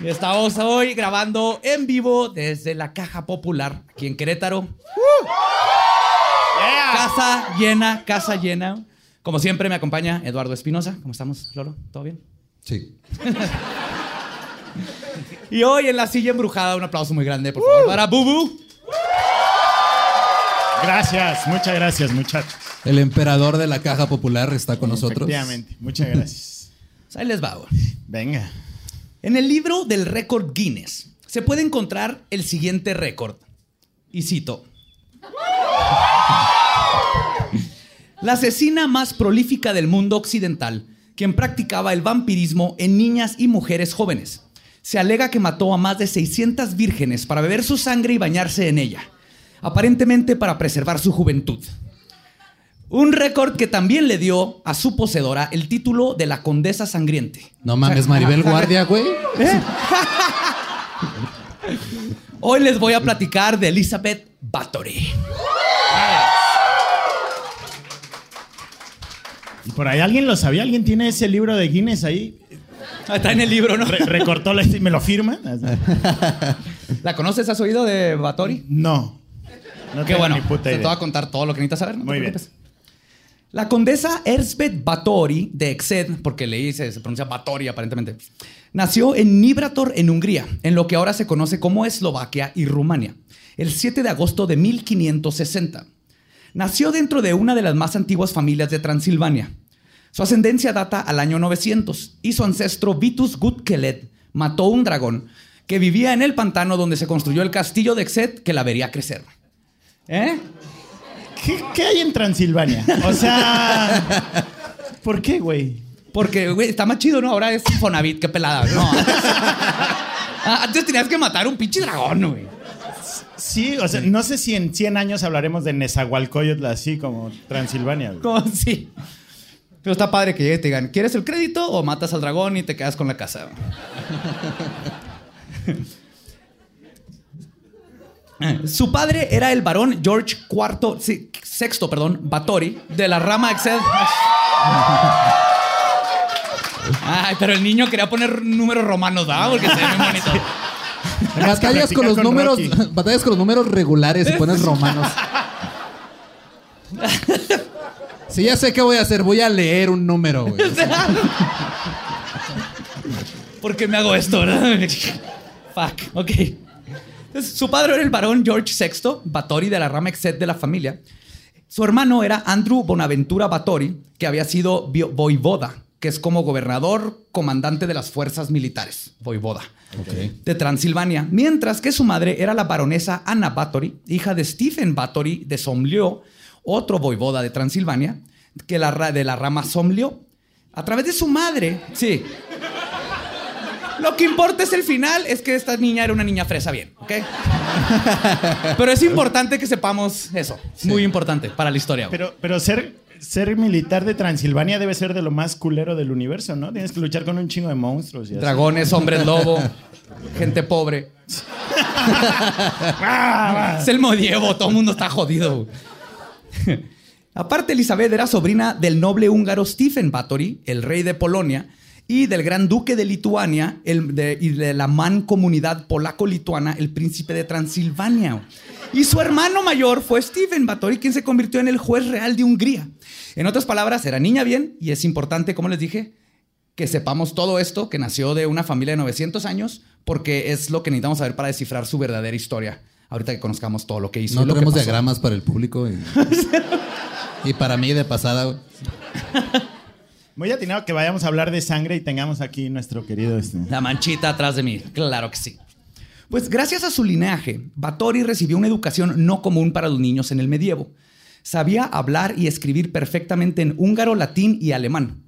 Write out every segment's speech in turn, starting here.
Y estamos hoy grabando en vivo desde la Caja Popular, aquí en Querétaro. Casa llena, casa llena. Como siempre me acompaña Eduardo Espinosa. ¿Cómo estamos, Lolo? ¿Todo bien? Sí. y hoy en la silla embrujada, un aplauso muy grande, por favor, para Bubu. Gracias, muchas gracias, muchachos. El emperador de la caja popular está con nosotros. Efectivamente, muchas gracias. Pues ahí les va. Venga. En el libro del récord Guinness se puede encontrar el siguiente récord. Y cito. La asesina más prolífica del mundo occidental, quien practicaba el vampirismo en niñas y mujeres jóvenes. Se alega que mató a más de 600 vírgenes para beber su sangre y bañarse en ella, aparentemente para preservar su juventud. Un récord que también le dio a su poseedora el título de la condesa sangriente. No mames, Maribel Guardia, güey. Hoy les voy a platicar de Elizabeth Bathory. ¿Y por ahí alguien lo sabía? ¿Alguien tiene ese libro de Guinness ahí? Está en el libro, ¿no? Re- recortó la y me lo firma. ¿La conoces? ¿Has oído de Bathory? No. No Qué bueno. ni puta Te voy a contar todo lo que necesitas saber. no te Muy bien. preocupes. La condesa Erzbet Báthory de Exed, porque leí se, se pronuncia Báthory aparentemente, nació en Nibrator, en Hungría, en lo que ahora se conoce como Eslovaquia y Rumania, el 7 de agosto de 1560. Nació dentro de una de las más antiguas familias de Transilvania. Su ascendencia data al año 900 y su ancestro Vitus Gutkeled mató un dragón que vivía en el pantano donde se construyó el castillo de Exed que la vería crecer. ¿Eh? ¿Qué, qué hay en Transilvania? O sea. ¿Por qué, güey? Porque, güey, está más chido, ¿no? Ahora es Fonavit, qué pelada. No. Ah, Antes tenías que matar un pinche dragón, güey. Sí, o sea, no sé si en 100 años hablaremos de Nezahualcóyotl así como Transilvania. güey. Como sí. Pero está padre que llegue y te digan, ¿quieres el crédito o matas al dragón y te quedas con la casa? Su padre era el varón George IV, sí, sexto, perdón, Bathory, de la rama Excel. Ay, pero el niño quería poner números romanos, ¿verdad? Porque se ve muy bonito. Batallas con los con números, Rocky. batallas con los números regulares y pones romanos. Sí, ya sé qué voy a hacer. Voy a leer un número, güey. ¿Por qué me hago esto, verdad? Fuck, ok. Entonces, su padre era el varón George VI, Bathory de la rama Exet de la familia. Su hermano era Andrew Bonaventura Bathory, que había sido voivoda, que es como gobernador, comandante de las fuerzas militares, voivoda, de Transilvania. Mientras que su madre era la baronesa Anna Bathory, hija de Stephen Bathory de Somlyo, otro voivoda de Transilvania, que la, de la rama Somlyo. A través de su madre, sí, lo que importa es el final, es que esta niña era una niña fresa bien, ¿ok? Pero es importante que sepamos eso. Muy importante para la historia. Pero, pero ser, ser militar de Transilvania debe ser de lo más culero del universo, ¿no? Tienes que luchar con un chingo de monstruos. Y así. Dragones, hombres lobo, gente pobre. es el medievo, todo el mundo está jodido. Aparte, Elizabeth era sobrina del noble húngaro Stephen Batory, el rey de Polonia, y del gran duque de Lituania el de- y de la mancomunidad polaco-lituana, el príncipe de Transilvania. Y su hermano mayor fue Stephen Batory, quien se convirtió en el juez real de Hungría. En otras palabras, era niña bien, y es importante, como les dije, que sepamos todo esto, que nació de una familia de 900 años, porque es lo que necesitamos saber para descifrar su verdadera historia. Ahorita que conozcamos todo lo que hizo. No lo tenemos diagramas para el público. Y, y para mí de pasada. Muy atinado que vayamos a hablar de sangre y tengamos aquí nuestro querido este. La manchita atrás de mí, claro que sí. Pues gracias a su linaje, Batory recibió una educación no común para los niños en el medievo. Sabía hablar y escribir perfectamente en húngaro, latín y alemán.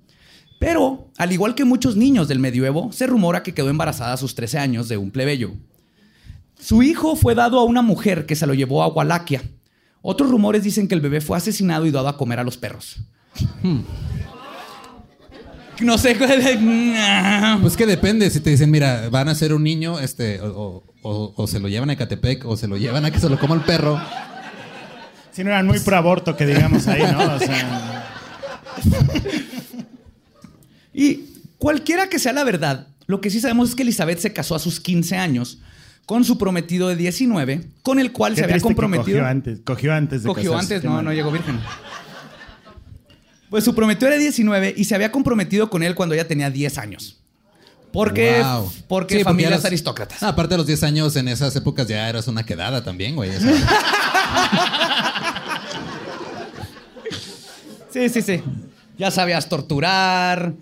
Pero, al igual que muchos niños del medioevo, se rumora que quedó embarazada a sus 13 años de un plebeyo. Su hijo fue dado a una mujer que se lo llevó a Walaquia, Otros rumores dicen que el bebé fue asesinado y dado a comer a los perros. Hmm. No sé. Pues que depende. Si te dicen, mira, van a ser un niño, este, o, o, se lo llevan a Ecatepec, o se lo llevan a que se lo coma el perro. Si no eran muy pro aborto, que digamos ahí, ¿no? O sea. y cualquiera que sea la verdad, lo que sí sabemos es que Elizabeth se casó a sus 15 años con su prometido de 19, con el cual se había comprometido. Cogió antes, cogió antes de Cogió antes, no, no llegó virgen. Pues su prometido era 19 y se había comprometido con él cuando ella tenía 10 años. Porque, porque familias aristócratas. aparte de los 10 años, en esas épocas ya eras una quedada también, güey. sí, sí, sí. Ya sabías torturar,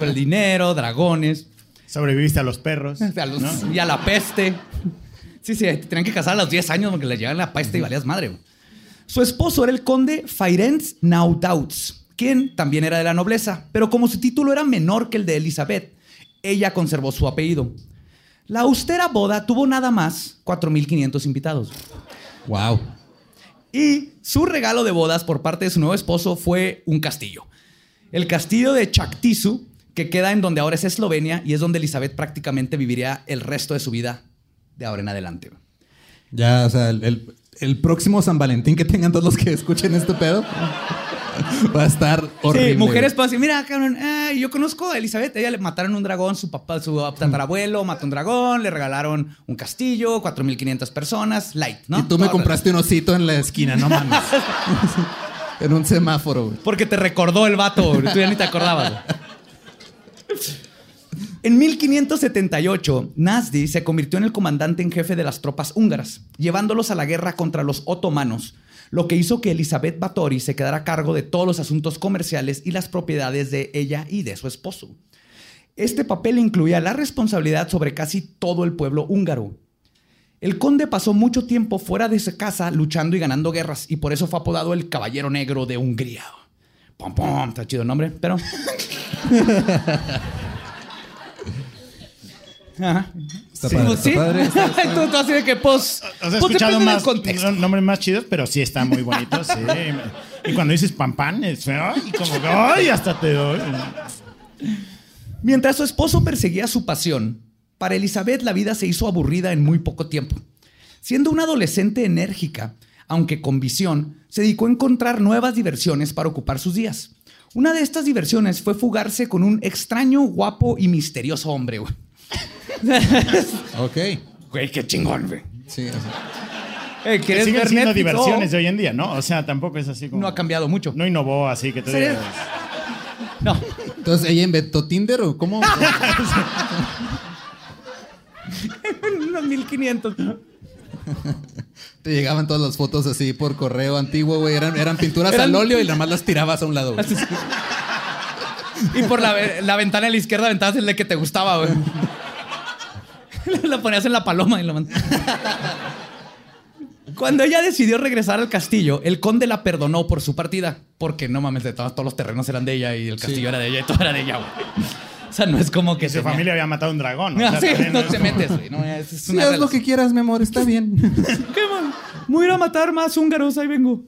el dinero, dragones. Sobreviviste a los perros. Y a la peste. Sí, sí, tenían que casar a los 10 años porque le llegaban la peste y valías madre. Su esposo era el conde Ferenc Naudauts, quien también era de la nobleza, pero como su título era menor que el de Elizabeth, ella conservó su apellido. La austera boda tuvo nada más 4.500 invitados. Wow. Y su regalo de bodas por parte de su nuevo esposo fue un castillo. El castillo de Chactizu, que queda en donde ahora es Eslovenia y es donde Elizabeth prácticamente viviría el resto de su vida de ahora en adelante. Ya, o sea, el, el próximo San Valentín que tengan todos los que escuchen este pedo. Va a estar horrible. Sí, mujeres pueden decir, mira, cabrón, yo conozco a Elizabeth, ella le mataron un dragón, su papá, su tatarabuelo mató un dragón, le regalaron un castillo, 4.500 personas, light, ¿no? Y tú me compraste un osito en la esquina, no mames. en un semáforo, Porque te recordó el vato, tú ya ni te acordabas. En 1578, Nasdi se convirtió en el comandante en jefe de las tropas húngaras, llevándolos a la guerra contra los otomanos, lo que hizo que Elizabeth Báthory se quedara a cargo de todos los asuntos comerciales y las propiedades de ella y de su esposo. Este papel incluía la responsabilidad sobre casi todo el pueblo húngaro. El conde pasó mucho tiempo fuera de su casa luchando y ganando guerras y por eso fue apodado el Caballero Negro de Hungría. Pom, pom, está chido el nombre, pero... Ajá. Está padre, está padre. tú, así de que, pues. Has pues, escuchado más nombres más chidos, pero sí está muy bonito, sí. y cuando dices pan pan, es ay, como que, ay, hasta te doy. Mientras su esposo perseguía su pasión, para Elizabeth la vida se hizo aburrida en muy poco tiempo. Siendo una adolescente enérgica, aunque con visión, se dedicó a encontrar nuevas diversiones para ocupar sus días. Una de estas diversiones fue fugarse con un extraño, guapo y misterioso hombre, güey. Ok. Güey, qué chingón, güey. Sí, eh, ¿Quieres ver siendo diversiones de hoy en día, ¿no? O sea, tampoco es así como... No ha cambiado mucho. No innovó así que te No. Entonces, ¿ella inventó Tinder o cómo? unos 1500. Te llegaban todas las fotos así por correo antiguo, güey. Eran, eran pinturas al óleo y nada más las tirabas a un lado. Y por la, ventana a la izquierda aventabas el de que te gustaba, güey. la ponías en la paloma y lo Cuando ella decidió regresar al castillo, el conde la perdonó por su partida. Porque no mames, de todos, los terrenos eran de ella y el castillo era de ella y todo era de ella, güey. O sea, no es como que. su familia había matado un dragón. No, sí, no te metes, güey. No, es, sí, haz lo que quieras, mi amor, está bien. ¿Qué, man? Voy a ir a matar más húngaros, ahí vengo.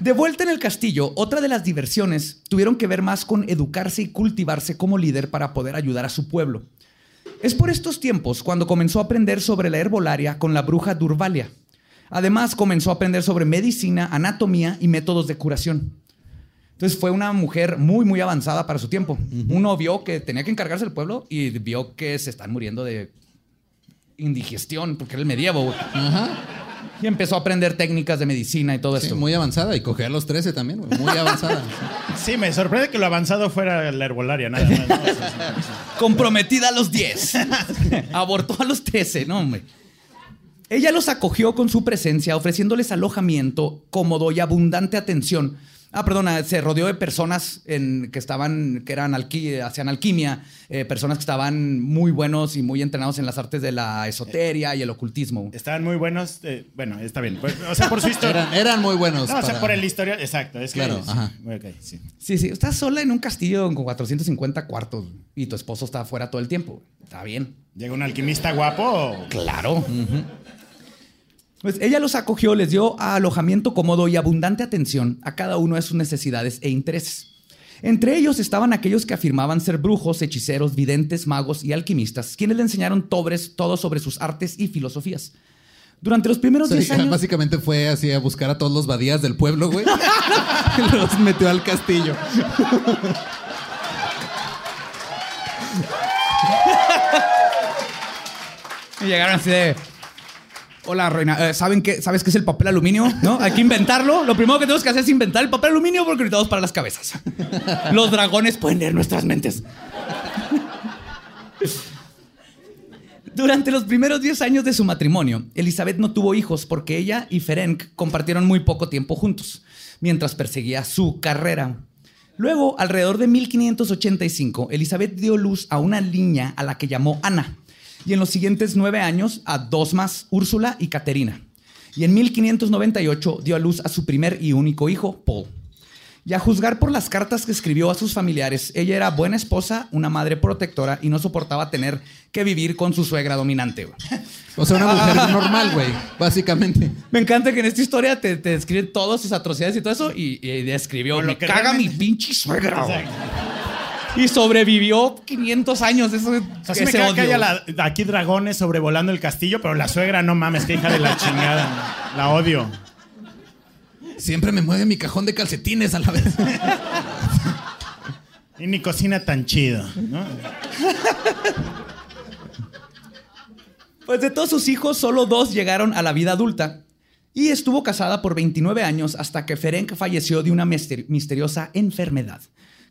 De vuelta en el castillo, otra de las diversiones tuvieron que ver más con educarse y cultivarse como líder para poder ayudar a su pueblo. Es por estos tiempos cuando comenzó a aprender sobre la herbolaria con la bruja Durvalia. Además, comenzó a aprender sobre medicina, anatomía y métodos de curación. Entonces fue una mujer muy, muy avanzada para su tiempo. Uno vio que tenía que encargarse del pueblo y vio que se están muriendo de indigestión, porque era el medievo. Ajá. Y empezó a aprender técnicas de medicina y todo esto. Muy avanzada y cogió a los 13 también, muy avanzada. sí, me sorprende que lo avanzado fuera la herbolaria, nada Comprometida a los 10. Abortó a los 13, no, hombre. Ella los acogió con su presencia, ofreciéndoles alojamiento, cómodo y abundante atención Ah, perdona, se rodeó de personas en, que estaban, que eran hacían alquimia, eh, personas que estaban muy buenos y muy entrenados en las artes de la esoteria y el ocultismo. Estaban muy buenos, eh, bueno, está bien. Pues, o sea, por su historia. Eran, muy buenos. No, o sea, por el historia, exacto. Es claro, ajá. sí. sí, sí. Estás sola en un castillo con 450 cuartos y tu esposo está afuera todo el tiempo. Está bien. ¿Llega un alquimista guapo? Claro. Pues ella los acogió, les dio alojamiento cómodo y abundante atención a cada uno de sus necesidades e intereses. Entre ellos estaban aquellos que afirmaban ser brujos, hechiceros, videntes, magos y alquimistas, quienes le enseñaron tobres todo sobre sus artes y filosofías. Durante los primeros O sea, 10 años... Básicamente fue así a buscar a todos los badías del pueblo, güey. los metió al castillo. Y llegaron así de. Hola, reina. eh, ¿Saben qué? ¿Sabes qué es el papel aluminio? ¿No? Hay que inventarlo. Lo primero que tenemos que hacer es inventar el papel aluminio porque necesitamos para las cabezas. Los dragones pueden leer nuestras mentes. Durante los primeros 10 años de su matrimonio, Elizabeth no tuvo hijos porque ella y Ferenc compartieron muy poco tiempo juntos, mientras perseguía su carrera. Luego, alrededor de 1585, Elizabeth dio luz a una niña a la que llamó Ana, y en los siguientes nueve años a dos más, Úrsula y Caterina. Y en 1598 dio a luz a su primer y único hijo, Paul. Y a juzgar por las cartas que escribió a sus familiares, ella era buena esposa, una madre protectora y no soportaba tener que vivir con su suegra dominante. O sea, una mujer normal, güey, básicamente. Me encanta que en esta historia te, te describen todas sus atrocidades y todo eso y, y describió, Con lo me que caga realmente- mi pinche suegra. güey". Y sobrevivió 500 años. Eso, O sea, sí me caga que odio. haya la- aquí dragones sobrevolando el castillo, pero la suegra no mames, que hija de la chingada. La odio. Siempre me mueve mi cajón de calcetines a la vez. Y ni cocina tan chido, ¿no? Pues de todos sus hijos, solo dos llegaron a la vida adulta. Y estuvo casada por 29 años hasta que Ferenc falleció de una mister- misteriosa enfermedad.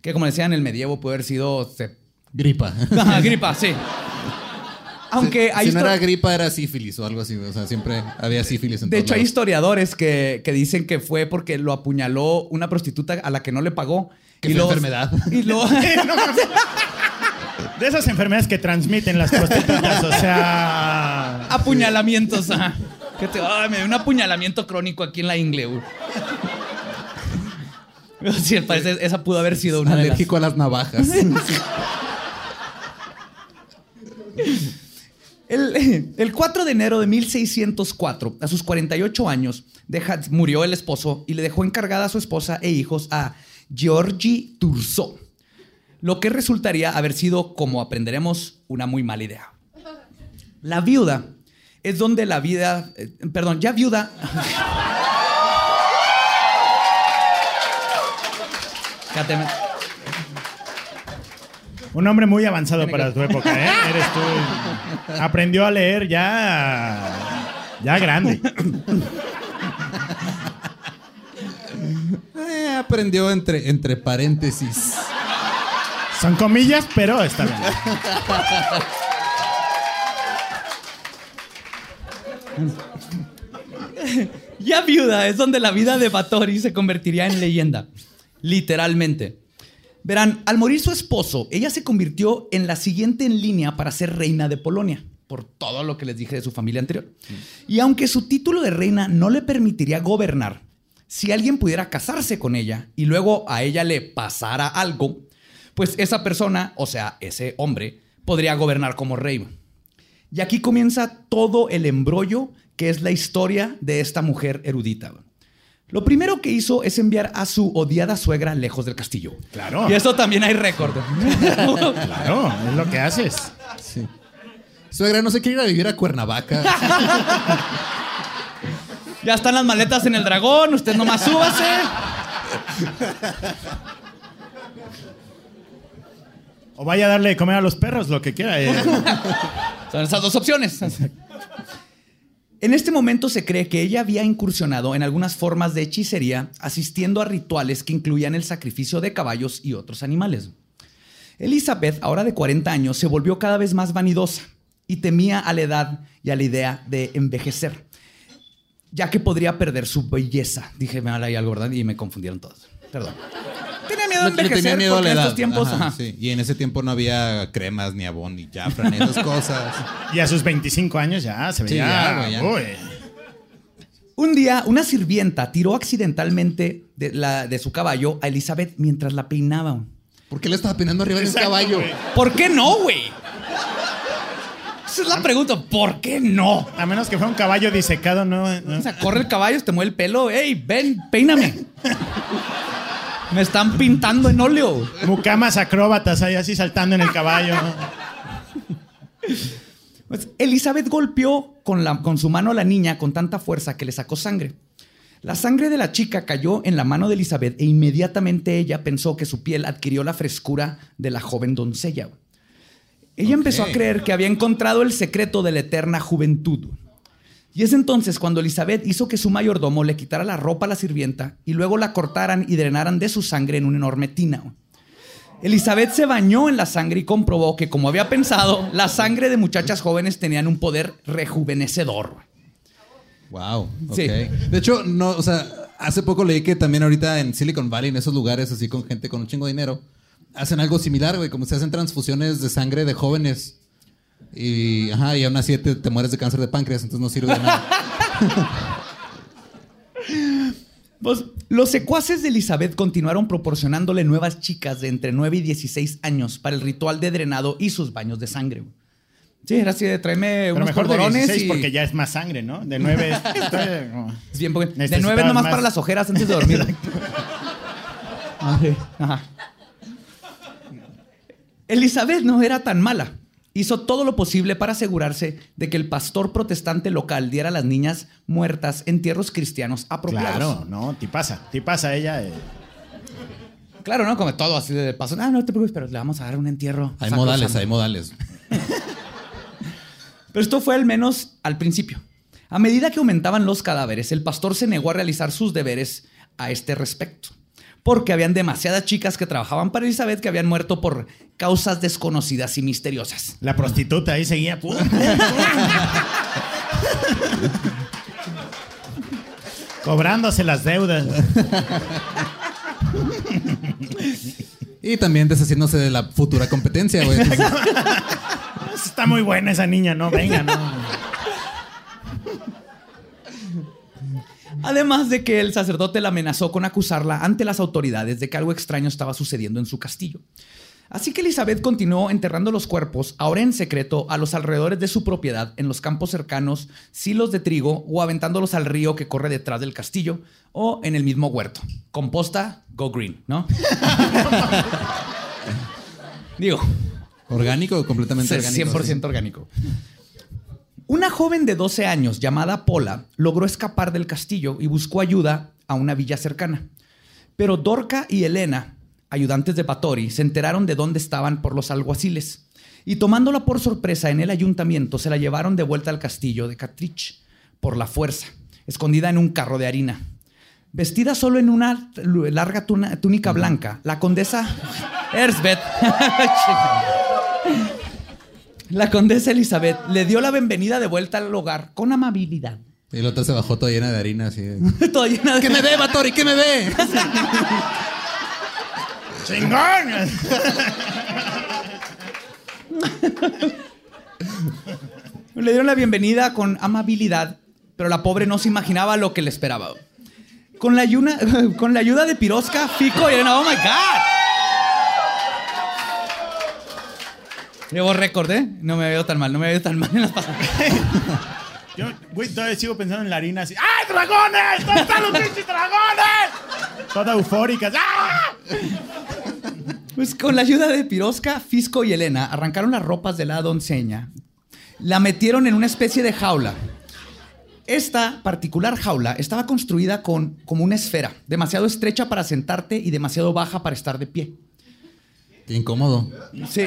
Que como decía en el medievo puede haber sido... se- Gripa. Ajá, gripa, sí. Aunque hay si no era gripa, era sífilis o algo así. O sea, siempre había sífilis en De hecho, hay historiadores que, que dicen que fue porque lo apuñaló una prostituta a la que no le pagó. Que fue enfermedad. Y lo, De esas enfermedades que transmiten las prostitutas, o sea. apuñalamientos. ajá. Que te- ay, me dio un apuñalamiento crónico aquí en la ingle. Sí, al parecer esa pudo haber sido una de las... Alérgico a las navajas. El, el 4 de enero de 1604, a sus 48 años, deja- murió el esposo y le dejó encargada a su esposa e hijos a Georgie Turso, lo que resultaría haber sido, como aprenderemos, una muy mala idea. La viuda es donde la vida, eh, perdón, ya viuda. Un hombre muy avanzado para tu época, ¿eh? Eres tú. Aprendió a leer ya. Ya grande. Eh, aprendió entre, entre paréntesis. Son comillas, pero está bien. Ya viuda es donde la vida de Batory se convertiría en leyenda. Literalmente. Verán, al morir su esposo, ella se convirtió en la siguiente en línea para ser reina de Polonia, por todo lo que les dije de su familia anterior. Y aunque su título de reina no le permitiría gobernar, si alguien pudiera casarse con ella y luego a ella le pasara algo, pues esa persona, o sea, ese hombre, podría gobernar como rey. Y aquí comienza todo el embrollo que es la historia de esta mujer erudita. Lo primero que hizo es enviar a su odiada suegra lejos del castillo. Claro. Y eso también hay récord. Claro, es lo que haces. Sí. Suegra, no se quiere ir a vivir a Cuernavaca. ya están las maletas en el dragón, usted nomás súbase. O vaya a darle de comer a los perros, lo que quiera. eh. Son esas dos opciones. En este momento se cree que ella había incursionado en algunas formas de hechicería, asistiendo a rituales que incluían el sacrificio de caballos y otros animales. Elizabeth, ahora de 40 años, se volvió cada vez más vanidosa y temía a la edad y a la idea de envejecer, ya que podría perder su belleza. Dije, me ahí algo, ¿verdad? Y me confundieron todos. Perdón. Miedo envejecer tenía miedo a la en edad. estos tiempos... Ajá, ajá. sí. Y en ese tiempo no había cremas, ni abón, ni jafra, ni esas cosas. Y a sus 25 años ya se Sí, veía. ya, güey, ya. uy. Un día, una sirvienta tiró accidentalmente de, la- de su caballo a Elizabeth mientras la peinaba. ¿Por qué le estaba peinando arriba de un Exacto, caballo? güey. ¿Por qué no, güey? Esa es la pregunta. ¿Por qué no? A menos que fuera un caballo disecado, no. no. O sea, corre el caballo, te mueve el pelo. ¡Ey, ven, peíname! Me están pintando en óleo. Mucamas acróbatas ahí así saltando en el caballo. Pues, Elizabeth golpeó con, la- con su mano a la niña con tanta fuerza que le sacó sangre. La sangre de la chica cayó en la mano de Elizabeth e inmediatamente ella pensó que su piel adquirió la frescura de la joven doncella. Ella empezó a creer que había encontrado el secreto de la eterna juventud. Y es entonces cuando Elizabeth hizo que su mayordomo le quitara la ropa a la sirvienta y luego la cortaran y drenaran de su sangre en una enorme tina. Elizabeth se bañó en la sangre y comprobó que, como había pensado, la sangre de muchachas jóvenes tenían un poder rejuvenecedor. Wow. Sí. De hecho, no, o sea, hace poco leí que también ahorita en Silicon Valley, en esos lugares así con gente con un chingo de dinero, hacen algo similar, güey, como se hacen transfusiones de sangre de jóvenes. Y, ajá, y aún así te, te mueres de cáncer de páncreas, entonces no sirve de nada. Pues, los secuaces de Elizabeth continuaron proporcionándole nuevas chicas de entre 9 y 16 años para el ritual de drenado y sus baños de sangre. Sí, era así de tráeme Pero unos mejor de polvorones 16 y... porque ya es más sangre, ¿no? De 9 estoy como- Es bien, porque de Necesitabas 9 nomás más. para las ojeras antes de dormir. Ajá. Elizabeth no era tan mala. Hizo todo lo posible para asegurarse de que el pastor protestante local diera a las niñas muertas entierros cristianos apropiados. Claro, no, ti pasa, ti pasa ella. eh. Claro, ¿no? Como todo así de paso. Ah, no te preocupes, pero le vamos a dar un entierro. Hay modales, hay modales. Pero esto fue al menos al principio. A medida que aumentaban los cadáveres, el pastor se negó a realizar sus deberes a este respecto. Porque habían demasiadas chicas que trabajaban para Elizabeth que habían muerto por causas desconocidas y misteriosas. La prostituta ahí seguía. pum, pum, pum. Cobrándose las deudas. Y también deshaciéndose de la futura competencia, güey. Está muy buena esa niña, no, venga, no. Además de que el sacerdote la amenazó con acusarla ante las autoridades de que algo extraño estaba sucediendo en su castillo. Así que Elizabeth continuó enterrando los cuerpos, ahora en secreto, a los alrededores de su propiedad, en los campos cercanos, silos de trigo o aventándolos al río que corre detrás del castillo o en el mismo huerto. Composta, go green, ¿no? Digo, orgánico o completamente orgánico. 100% orgánico. Una joven de 12 años llamada Pola logró escapar del castillo y buscó ayuda a una villa cercana. Pero Dorca y Elena, ayudantes de Patori, se enteraron de dónde estaban por los alguaciles. Y tomándola por sorpresa en el ayuntamiento, se la llevaron de vuelta al castillo de Catrich por la fuerza, escondida en un carro de harina. Vestida solo en una larga tuna- túnica blanca, la condesa Erzbeth La condesa Elizabeth le dio la bienvenida de vuelta al hogar con amabilidad. Y la otra se bajó toda llena de harina, así. Toda llena de... ¿Qué me ve, Batori? ¿Qué me ve? ¡Chingón! Le dieron la bienvenida con amabilidad, pero la pobre no se imaginaba lo que le esperaba. Con la, ayuna- con la ayuda de Pirosca, Fico y Elena, ¡oh my God! Llevo récord, ¿eh? No me veo tan mal, no me veo tan mal en las pasadas. Yo, güey, todavía sigo pensando en la harina así. ¡Ay, dragones! ¿Dónde están los pinches dragones? Toda eufórica. ¡Ah! Pues con la ayuda de Pirosca, Fisco y Elena arrancaron las ropas de la doncella, la metieron en una especie de jaula. Esta particular jaula estaba construida con como una esfera, demasiado estrecha para sentarte y demasiado baja para estar de pie. Qué incómodo. Sí.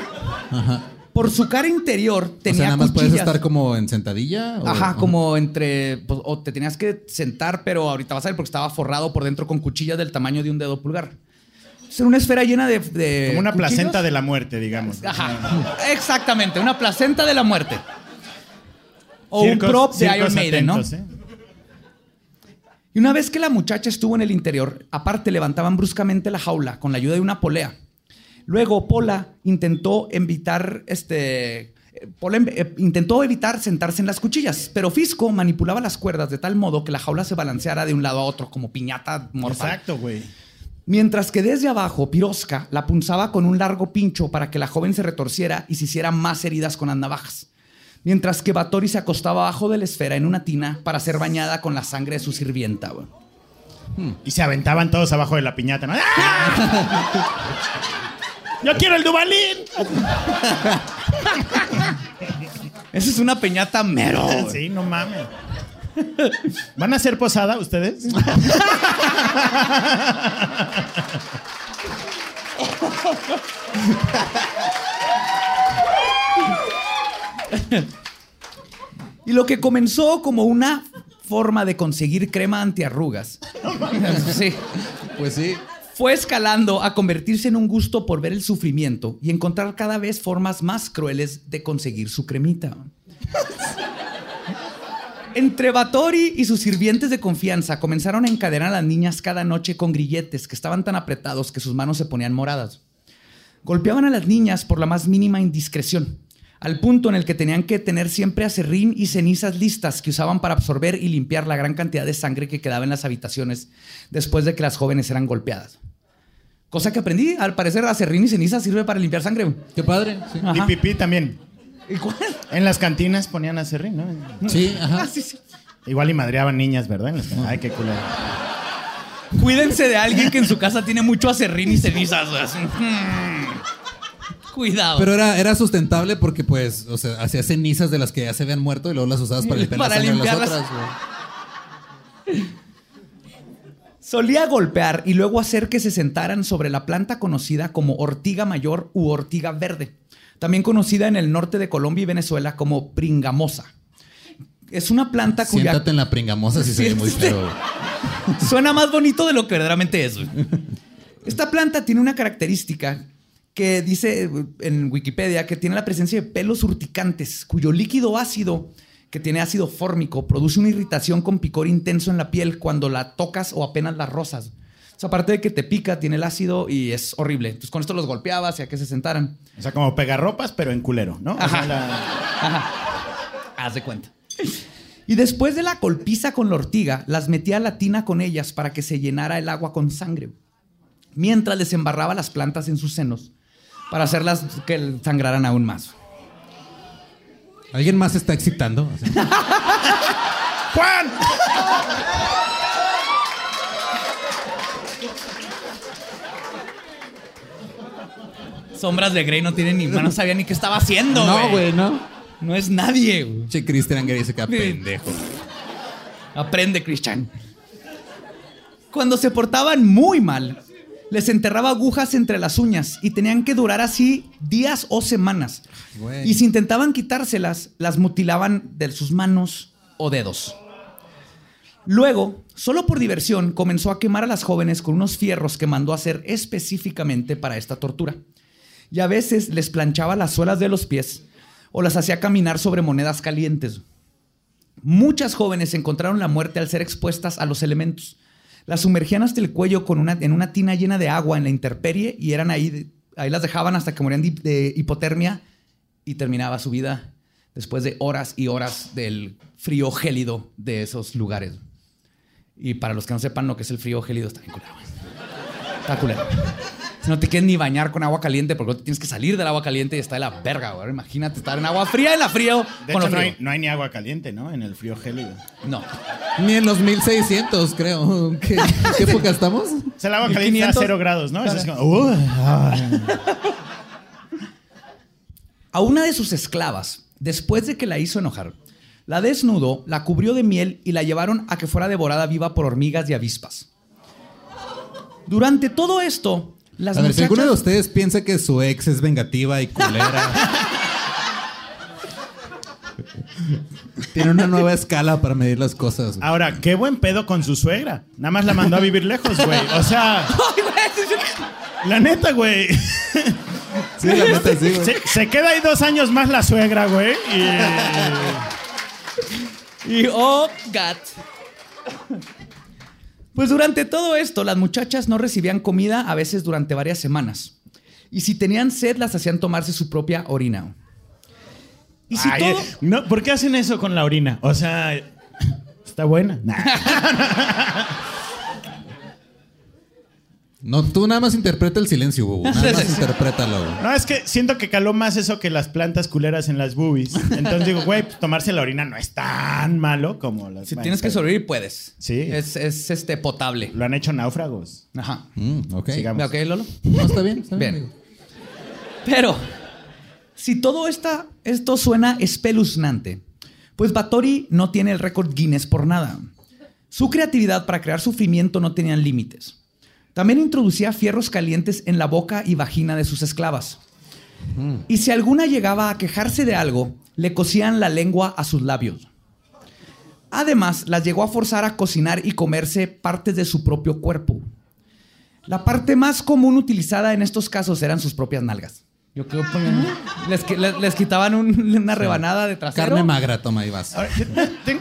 Ajá. Por su cara interior O tenía sea, nada más puedes estar como en sentadilla. o- Ajá, como entre. pues, o te tenías que sentar, pero ahorita vas a ver porque estaba forrado por dentro con cuchillas del tamaño de un dedo pulgar. Es una esfera llena de. de Como una cuchillos. placenta de la muerte, digamos. Ajá, exactamente, una placenta de la muerte. O un prop de Iron Maiden, ¿no? ¿eh? Y una vez que la muchacha estuvo en el interior, aparte levantaban bruscamente la jaula con la ayuda de una polea. Luego Pola intentó evitar este Pola em- eh, intentó evitar sentarse en las cuchillas, pero Fisco manipulaba las cuerdas de tal modo que la jaula se balanceara de un lado a otro como piñata mortal. Exacto, güey. Mientras que desde abajo Pirosca la punzaba con un largo pincho para que la joven se retorciera y se hiciera más heridas con las navajas. mientras que Batori se acostaba abajo de la esfera en una tina para ser bañada con la sangre de su sirvienta. güey. Y se aventaban todos abajo de la piñata, ¿no? ¡Ah! ¡Yo quiero el Dubalín! Esa es una peñata mero. Sí, no mames. ¿Van a hacer posada ustedes? Y lo que comenzó como una forma de conseguir crema antiarrugas. Sí. Pues sí. Fue escalando a convertirse en un gusto por ver el sufrimiento y encontrar cada vez formas más crueles de conseguir su cremita. Entre Batori y sus sirvientes de confianza comenzaron a encadenar a las niñas cada noche con grilletes que estaban tan apretados que sus manos se ponían moradas. Golpeaban a las niñas por la más mínima indiscreción, al punto en el que tenían que tener siempre acerrín y cenizas listas que usaban para absorber y limpiar la gran cantidad de sangre que quedaba en las habitaciones después de que las jóvenes eran golpeadas. Cosa que aprendí, al parecer acerrín y ceniza sirve para limpiar sangre. Qué padre. Sí. Y pipí también. ¿Y cuál? En las cantinas ponían a serrín, ¿no? Sí, ajá. Ah, sí, sí. Igual y madreaban niñas, ¿verdad? En las can- Ay, qué culero. Cuídense de alguien que en su casa tiene mucho acerrín y cenizas. hmm. Cuidado. Pero era, era sustentable porque, pues, o sea, hacía cenizas de las que ya se habían muerto y luego las usabas para limpiar Para la las limpiarlas. otras, güey. Solía golpear y luego hacer que se sentaran sobre la planta conocida como ortiga mayor u ortiga verde, también conocida en el norte de Colombia y Venezuela como pringamosa. Es una planta cuya Siéntate en la pringamosa si se ve muy feo. suena más bonito de lo que verdaderamente es. Esta planta tiene una característica que dice eh, en Wikipedia que tiene la presencia de pelos urticantes, cuyo líquido ácido, que tiene ácido fórmico, produce una irritación con picor intenso en la piel cuando la tocas o apenas la rozas. O sea, aparte de que te pica, tiene el ácido y es horrible. Entonces con esto los golpeabas y a que se sentaran. O sea, como pegarropas, pero en culero, ¿no? O sea, Ajá. Haz de cuenta. Y después de la golpiza con la ortiga, las metía a la tina con ellas para que se llenara el agua con sangre. Mientras les embarraba las plantas en sus senos para hacerlas que sangraran aún más. ¿Alguien más se está excitando? ¡Juan! Sombras de Grey no tienen ni no sabía ni qué estaba haciendo. No, güey, no. No es nadie. güey. Che, Christian Gary se queda pendejo. Aprende, Christian. Cuando se portaban muy mal, les enterraba agujas entre las uñas y tenían que durar así días o semanas. Güey. Y si intentaban quitárselas, las mutilaban de sus manos o dedos. Luego, solo por diversión, comenzó a quemar a las jóvenes con unos fierros que mandó hacer específicamente para esta tortura. Y a veces les planchaba las suelas de los pies o las hacía caminar sobre monedas calientes. Muchas jóvenes encontraron la muerte al ser expuestas a los elementos. Las sumergían hasta el cuello con una, en una tina llena de agua en la intemperie y eran ahí, ahí las dejaban hasta que morían de, hipotermia y terminaba su vida después de horas y horas del frío gélido de esos lugares. Y para los que no sepan lo que es el frío gélido, está bien culero. Está culero. No te quieres ni bañar con agua caliente porque luego tienes que salir del agua caliente y está de la verga, güey. Imagínate estar en agua fría en la frío De con hecho, lo no hay, no hay ni agua caliente, ¿no? En el frío gélido. No. Ni en los 1600, creo. ¿Qué, qué época estamos? O sea, el agua caliente está a 1500. cero grados, ¿no? Eso es como, "Uy, ay". A una de sus esclavas, después de que la hizo enojar, la desnudó, la cubrió de miel y la llevaron a que fuera devorada viva por hormigas y avispas. Durante todo esto, las A ver, si alguno de ustedes piensa que su ex es vengativa y culera. Tiene una nueva escala para medir las cosas. güey. Ahora, qué buen pedo con su suegra. Nada más la mandó a vivir lejos, güey. O sea, la neta, güey. Sí, la neta, sí, güey. Se, se queda ahí dos años más la suegra, güey. Y... Y oh, God. Pues durante todo esto, las muchachas no recibían comida a veces durante varias semanas. Y si tenían sed, las hacían tomarse su propia orina. Y si Ay, todo... no, ¿Por qué hacen eso con la orina? O sea, está buena. Nah. No, tú nada más interpreta el silencio, Bubu. Nada más interprétalo. güey. No, es que siento que caló más eso que las plantas culeras en las boobies. Entonces digo, güey, pues tomarse la orina no es tan malo como las. Si tienes que sobrevivir, puedes. Sí. Es, es, este, potable. Lo han hecho náufragos. Ajá. Mm, ok. Sigamos. ¿Ok, Lolo? No, está bien, está bien. Pero, si todo esta, esto suena espeluznante, pues Bathory no tiene el récord Guinness por nada. Su creatividad para crear sufrimiento no tenía límites. También introducía fierros calientes en la boca y vagina de sus esclavas. Y si alguna llegaba a quejarse de algo, le cosían la lengua a sus labios. Además, las llegó a forzar a cocinar y comerse partes de su propio cuerpo. La parte más común utilizada en estos casos eran sus propias nalgas. Yo creo que les, les- les quitaban un- una rebanada de trasero. Carne magra, toma, ahí vas. Ahora,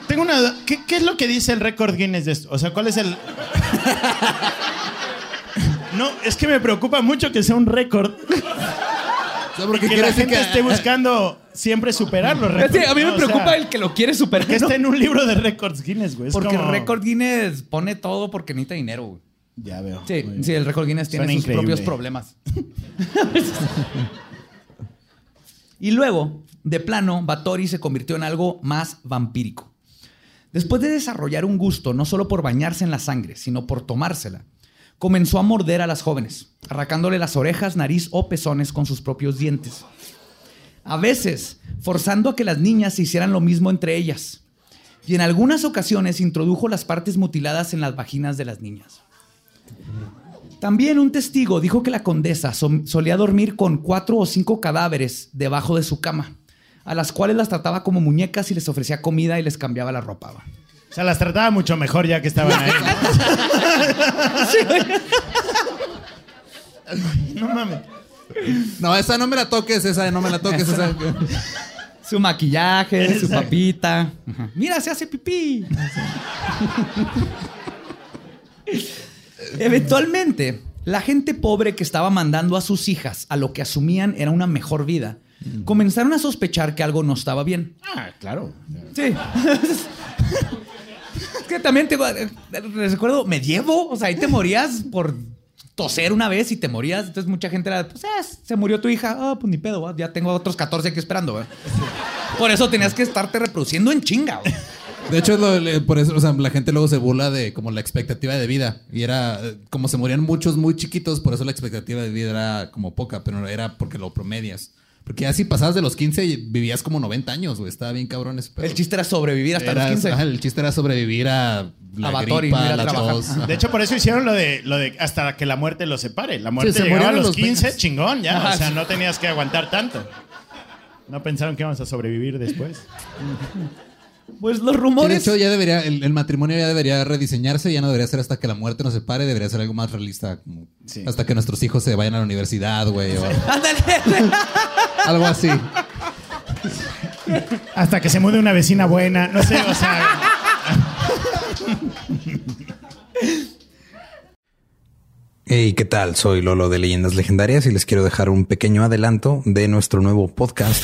tengo una duda. ¿Qué, qué es lo que dice el récord Guinness de esto? O sea, ¿cuál es el. No, es que me preocupa mucho que sea un récord. O sea, porque Y que la decir gente que- esté buscando siempre superar los récords. A mí me preocupa sea, el que lo quiere superar. Que ¿no? esté en un libro de récords Guinness, güey. Porque como- el récord Guinness pone todo porque necesita dinero. güey. Ya veo. Sí, sí, el récord Guinness tiene sus increíble. propios problemas. y luego, de plano, Bathory se convirtió en algo más vampírico. Después de desarrollar un gusto no solo por bañarse en la sangre, sino por tomársela, comenzó a morder a las jóvenes, arrancándole las orejas, nariz o pezones con sus propios dientes. A veces, forzando a que las niñas se hicieran lo mismo entre ellas. Y en algunas ocasiones introdujo las partes mutiladas en las vaginas de las niñas. También un testigo dijo que la condesa so- solía dormir con cuatro o cinco cadáveres debajo de su cama, a las cuales las trataba como muñecas y les ofrecía comida y les cambiaba la ropa. O sea, las trataba mucho mejor ya que estaban ahí. ¿no? no mames. No, esa no me la toques, esa no me la toques. esa. Su maquillaje, su papita. Ajá. Mira, se hace pipí. Eventualmente, la gente pobre que estaba mandando a sus hijas a lo que asumían era una mejor vida, comenzaron a sospechar que algo no estaba bien. Ah, claro. Sí. que también tengo. eh, Recuerdo medievo. O sea, ahí te morías por toser una vez y te morías. Entonces mucha gente era, pues, ah, se murió tu hija. Ah, pues ni pedo, va, ya tengo otros 14 aquí esperando. Por eso tenías que estarte reproduciendo en chinga. De hecho, por eso, la gente luego se burla de como la expectativa de vida. Y era, como se morían muchos muy chiquitos, por eso la expectativa de vida era como poca, pero era porque lo promedias. Porque ya si pasabas de los 15 y vivías como 90 años, güey. Estaba bien cabrón ese pedo. El chiste era sobrevivir hasta Era- los 15. ajá, el chiste era sobrevivir a la A Batory, no ir gripa, a la trabajar. tos. De hecho, por eso hicieron lo de, lo de hasta que la muerte los separe. La muerte se llegaba a los los 15, veinte. chingón, ya. Ajá. O sea, no tenías que aguantar tanto. No pensaron que íbamos a sobrevivir después. Pues los Sí, de rumores. hecho, ya debería, el, el matrimonio ya debería rediseñarse, ya no debería ser hasta que la muerte nos separe, debería ser algo más realista, como Sí. hasta que nuestros hijos se vayan a la universidad, güey, o Ándale. algo así. Hasta que se mude una vecina buena. No sé, o sea. Hey, ¿qué tal? Soy Lolo de Leyendas Legendarias y les quiero dejar un pequeño adelanto de nuestro nuevo podcast.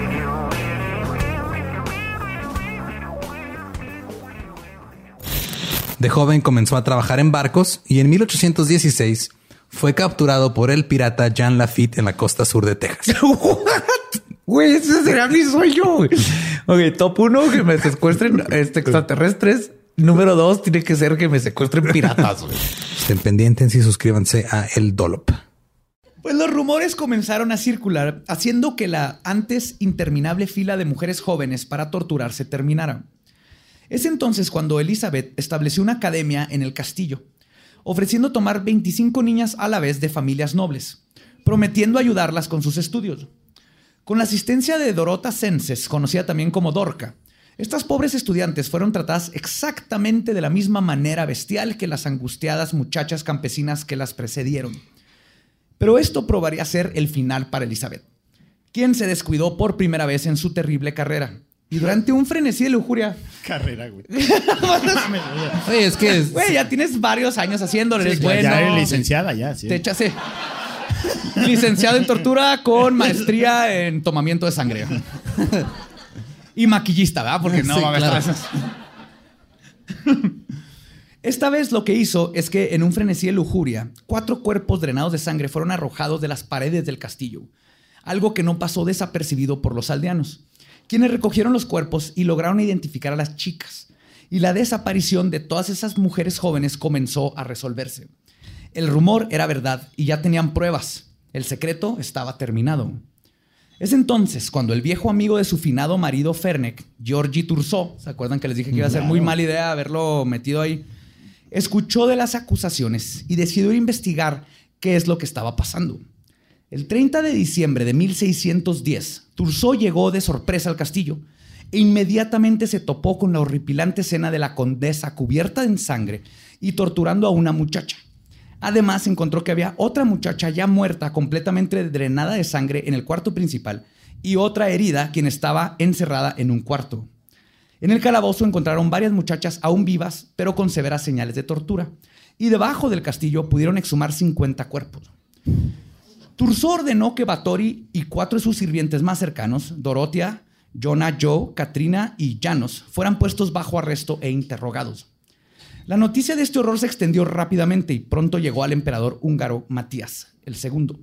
De joven comenzó a trabajar en barcos y en 1816 fue capturado por el pirata Jean Lafitte en la costa sur de Texas. Güey, ese será mi sueño. Ok, top uno, que me secuestren este, extraterrestres. Número dos, tiene que ser que me secuestren piratas. güey. Estén pendientes y suscríbanse a El Dolop. Pues los rumores comenzaron a circular, haciendo que la antes interminable fila de mujeres jóvenes para torturarse terminara. Es entonces cuando Elizabeth estableció una academia en el castillo, ofreciendo tomar 25 niñas a la vez de familias nobles, prometiendo ayudarlas con sus estudios. Con la asistencia de Dorota Senses, conocida también como Dorca, estas pobres estudiantes fueron tratadas exactamente de la misma manera bestial que las angustiadas muchachas campesinas que las precedieron. Pero esto probaría ser el final para Elizabeth, quien se descuidó por primera vez en su terrible carrera. Y durante un frenesí de lujuria. Carrera, güey. Oye, es que. es- Güey, ya tienes varios años haciéndolo, eres Sí, bueno. ya eres licenciada, ya, sí. Te echas. eh, Licenciado en tortura con maestría en tomamiento de sangre. Y maquillista, ¿verdad? Porque no Sí, va claro. Esta vez lo que hizo es que en un frenesí de lujuria, cuatro cuerpos drenados de sangre fueron arrojados de las paredes del castillo, algo que no pasó desapercibido por los aldeanos, quienes recogieron los cuerpos y lograron identificar a las chicas. Y la desaparición de todas esas mujeres jóvenes comenzó a resolverse. El rumor era verdad y ya tenían pruebas. El secreto estaba terminado. Es entonces cuando el viejo amigo de su finado marido Fernec, Georgie Turso, ¿se acuerdan que les dije que iba a ser muy mala idea haberlo metido ahí? Escuchó de las acusaciones y decidió investigar qué es lo que estaba pasando. El 30 de diciembre de 1610, Turso llegó de sorpresa al castillo e inmediatamente se topó con la horripilante escena de la condesa cubierta en sangre y torturando a una muchacha. Además, encontró que había otra muchacha ya muerta, completamente drenada de sangre en el cuarto principal, y otra herida, quien estaba encerrada en un cuarto. En el calabozo encontraron varias muchachas aún vivas, pero con severas señales de tortura. Y debajo del castillo pudieron exhumar 50 cuerpos. Turso ordenó que Batori y cuatro de sus sirvientes más cercanos, Dorotia, Jonah, Joe, Katrina y Janos, fueran puestos bajo arresto e interrogados. La noticia de este horror se extendió rápidamente y pronto llegó al emperador húngaro Matías el segundo,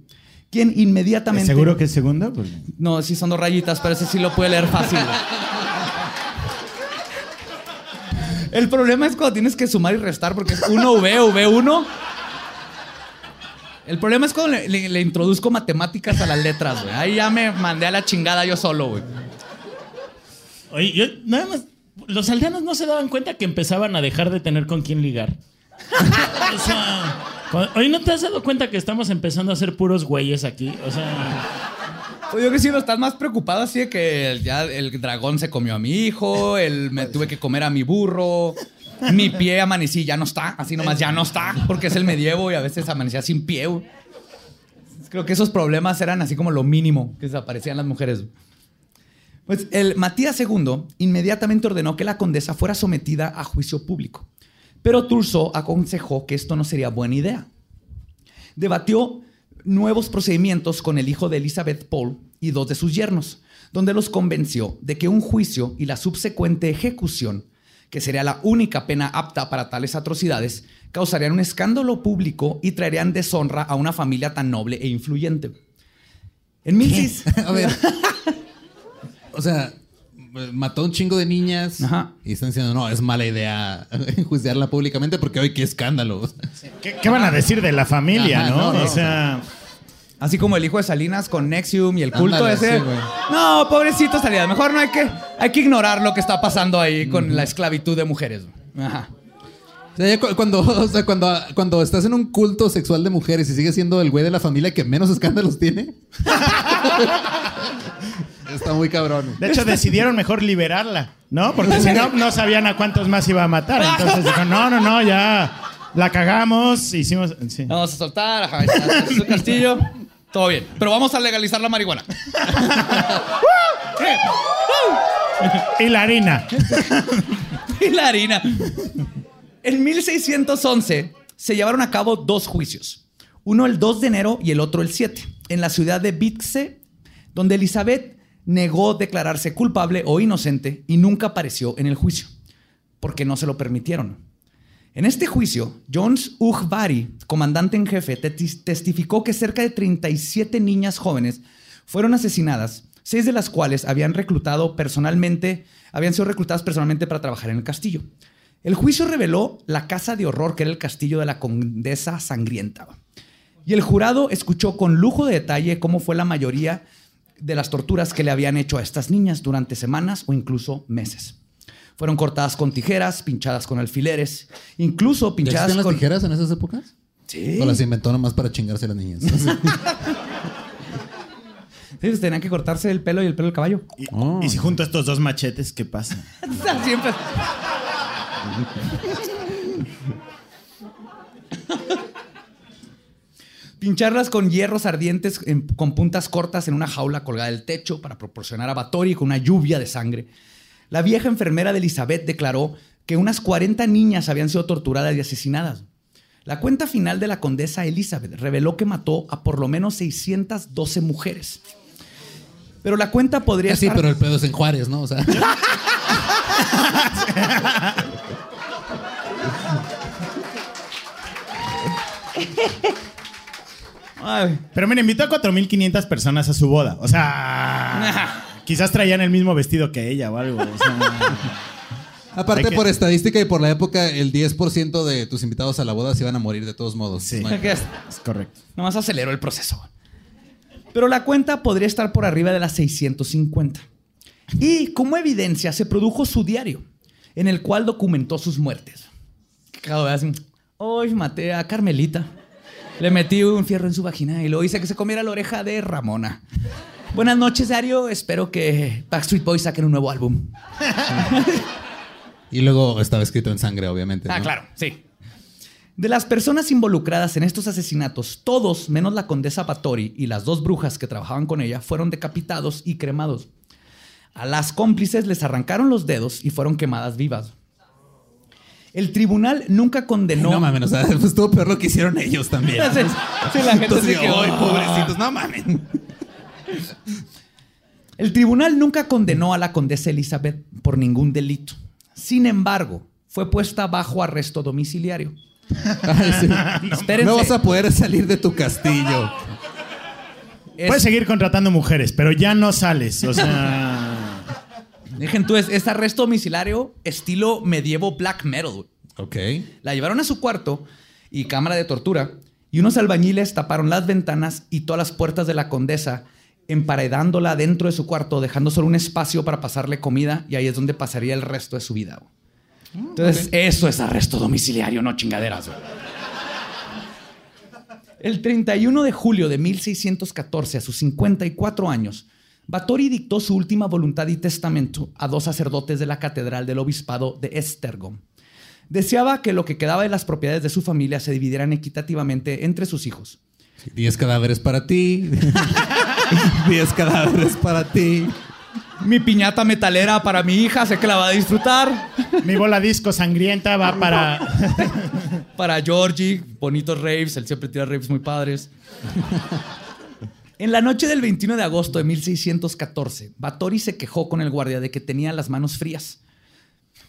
quien inmediatamente... ¿Seguro que es segundo? Pues, No, sí son dos rayitas, pero ese sí lo puede leer fácil. El problema es cuando tienes que sumar y restar porque es 1V, V1. El problema es cuando le, le- le introduzco matemáticas a las letras, güey. Ahí ya me mandé a la chingada yo solo, güey. Oye, yo nada más. Los aldeanos no se daban cuenta que empezaban a dejar de tener con quién ligar. o sea, oye, ¿no te has dado cuenta que estamos empezando a ser puros güeyes aquí? O sea, Pues yo que sí, no estás más preocupado así de que ya el dragón se comió a mi hijo, el, me tuve que comer a mi burro, mi pie amanecí, ya no está, así nomás ya no está, porque es el medievo y a veces amanecía sin pie. Creo que esos problemas eran así como lo mínimo que desaparecían las mujeres. Pues el Matías II inmediatamente ordenó que la condesa fuera sometida a juicio público, pero Turso aconsejó que esto no sería buena idea debatió nuevos procedimientos con el hijo de Elizabeth Paul y dos de sus yernos, donde los convenció de que un juicio y la subsecuente ejecución, que sería la única pena apta para tales atrocidades, causarían un escándalo público y traerían deshonra a una familia tan noble e influyente. En 1600... A ver. O sea, mató a un chingo de niñas Ajá. y están diciendo, no, es mala idea enjuiciarla públicamente porque hoy qué escándalo. ¿qué, qué van a decir de la familia, Ajá, no? no, no. O sea, Así como el hijo de Salinas con Nexium y el culto Ándale, ese. sí, no, pobrecito Salinas. Mejor no hay que, hay que ignorar lo que está pasando ahí con la esclavitud de mujeres. Ajá. O sea, cuando, o sea, cuando, cuando estás en un culto sexual de mujeres y sigues siendo el güey de la familia que menos escándalos tiene. Está muy cabrón. de hecho decidieron mejor liberarla, ¿no? Porque si no, no sabían a cuántos más iba a matar. Entonces dijeron, no, no, no, ya la cagamos, hicimos... sí. Vamos a soltar, este es su castillo. Todo bien. Pero vamos a legalizar la marihuana. Y la harina. y la harina. En 1611 se llevaron a cabo dos juicios. Uno el 2 de enero y el otro el 7, en la ciudad de Vitxe, donde Elizabeth negó declararse culpable o inocente y nunca apareció en el juicio, porque no se lo permitieron. En este juicio, Jones Ujbari, comandante en jefe, testificó que cerca de 37 niñas jóvenes fueron asesinadas, seis de las cuales habían reclutado personalmente, habían sido reclutadas personalmente para trabajar en el castillo. El juicio reveló la casa de horror que era el castillo de la condesa sangrienta. Y el jurado escuchó con lujo de detalle cómo fue la mayoría de las torturas que le habían hecho a estas niñas durante semanas o incluso meses. Fueron cortadas con tijeras, pinchadas con alfileres, incluso ¿Ya pinchadas existían las con... tijeras en esas épocas? Sí. ¿O las inventó nomás para chingarse a las niñas? Sí, pues tenían que cortarse el pelo y el pelo del caballo. Y, Oh. y si junto estos dos machetes, ¿qué pasa? Siempre. Pincharlas con hierros ardientes en- con puntas cortas en una jaula colgada del techo para proporcionar a Batory con una lluvia de sangre. La vieja enfermera de Elizabeth declaró que unas 40 niñas habían sido torturadas y asesinadas. La cuenta final de la condesa Elizabeth reveló que mató a por lo menos 612 mujeres. Pero la cuenta podría Sí, estar... pero el pedo es en Juárez, ¿no? O sea, Ay. Pero mira, invitó a 4.500 personas a su boda. O sea, quizás traían el mismo vestido que ella o algo. o sea. aparte que- por estadística y por la época, el 10% de tus invitados a la boda se iban a morir de todos modos. Sí. No hay- ¿Qué es? es correcto. Nomás aceleró el proceso. Pero la cuenta podría estar por arriba de las 650. Y como evidencia se produjo su diario, en el cual documentó sus muertes. Cada vez hoy maté a Carmelita. Le metí un fierro en su vagina y luego hice que se comiera la oreja de Ramona. Buenas noches, diario. Espero que Backstreet Boys saquen un nuevo álbum. Y luego estaba escrito en sangre, obviamente. Ah, claro, sí. De las personas involucradas en estos asesinatos, todos, menos la condesa Patori y las dos brujas que trabajaban con ella, fueron decapitados y cremados. A las cómplices les arrancaron los dedos y fueron quemadas vivas. El tribunal nunca condenó. No, mames, o sea, pues estuvo peor lo que hicieron ellos también. Sí, sí, la gente Entonces, se quedó, ay, "Ah". pobrecitos, no mames. El tribunal nunca condenó a la condesa Elizabeth por ningún delito. Sin embargo, fue puesta bajo arresto domiciliario. Ay, sí. Espérense. No vas a poder salir de tu castillo. Es- Puedes seguir contratando mujeres, pero ya no sales. O sea. Dejen tú, es, es arresto domiciliario estilo medievo black metal. Ok. La llevaron a su cuarto y cámara de tortura y unos albañiles taparon las ventanas y todas las puertas de la condesa, emparedándola dentro de su cuarto, dejando solo un espacio para pasarle comida y ahí es donde pasaría el resto de su vida. güey. Entonces, eso es arresto domiciliario, no chingaderas. güey. El 31 de julio de 1614, a sus 54 años, Báthory dictó su última voluntad y testamento a dos sacerdotes de la Catedral del Obispado de Estergom. Deseaba que lo que quedaba de las propiedades de su familia se dividieran equitativamente entre sus hijos. 10 cadáveres para ti. 10 cadáveres para ti. Mi piñata metalera para mi hija, sé que la va a disfrutar. Mi bola disco sangrienta va para. Para Georgie, bonitos raves, él siempre tira raves muy padres. En la noche del 21 de agosto de 1614, Báthory se quejó con el guardia de que tenía las manos frías.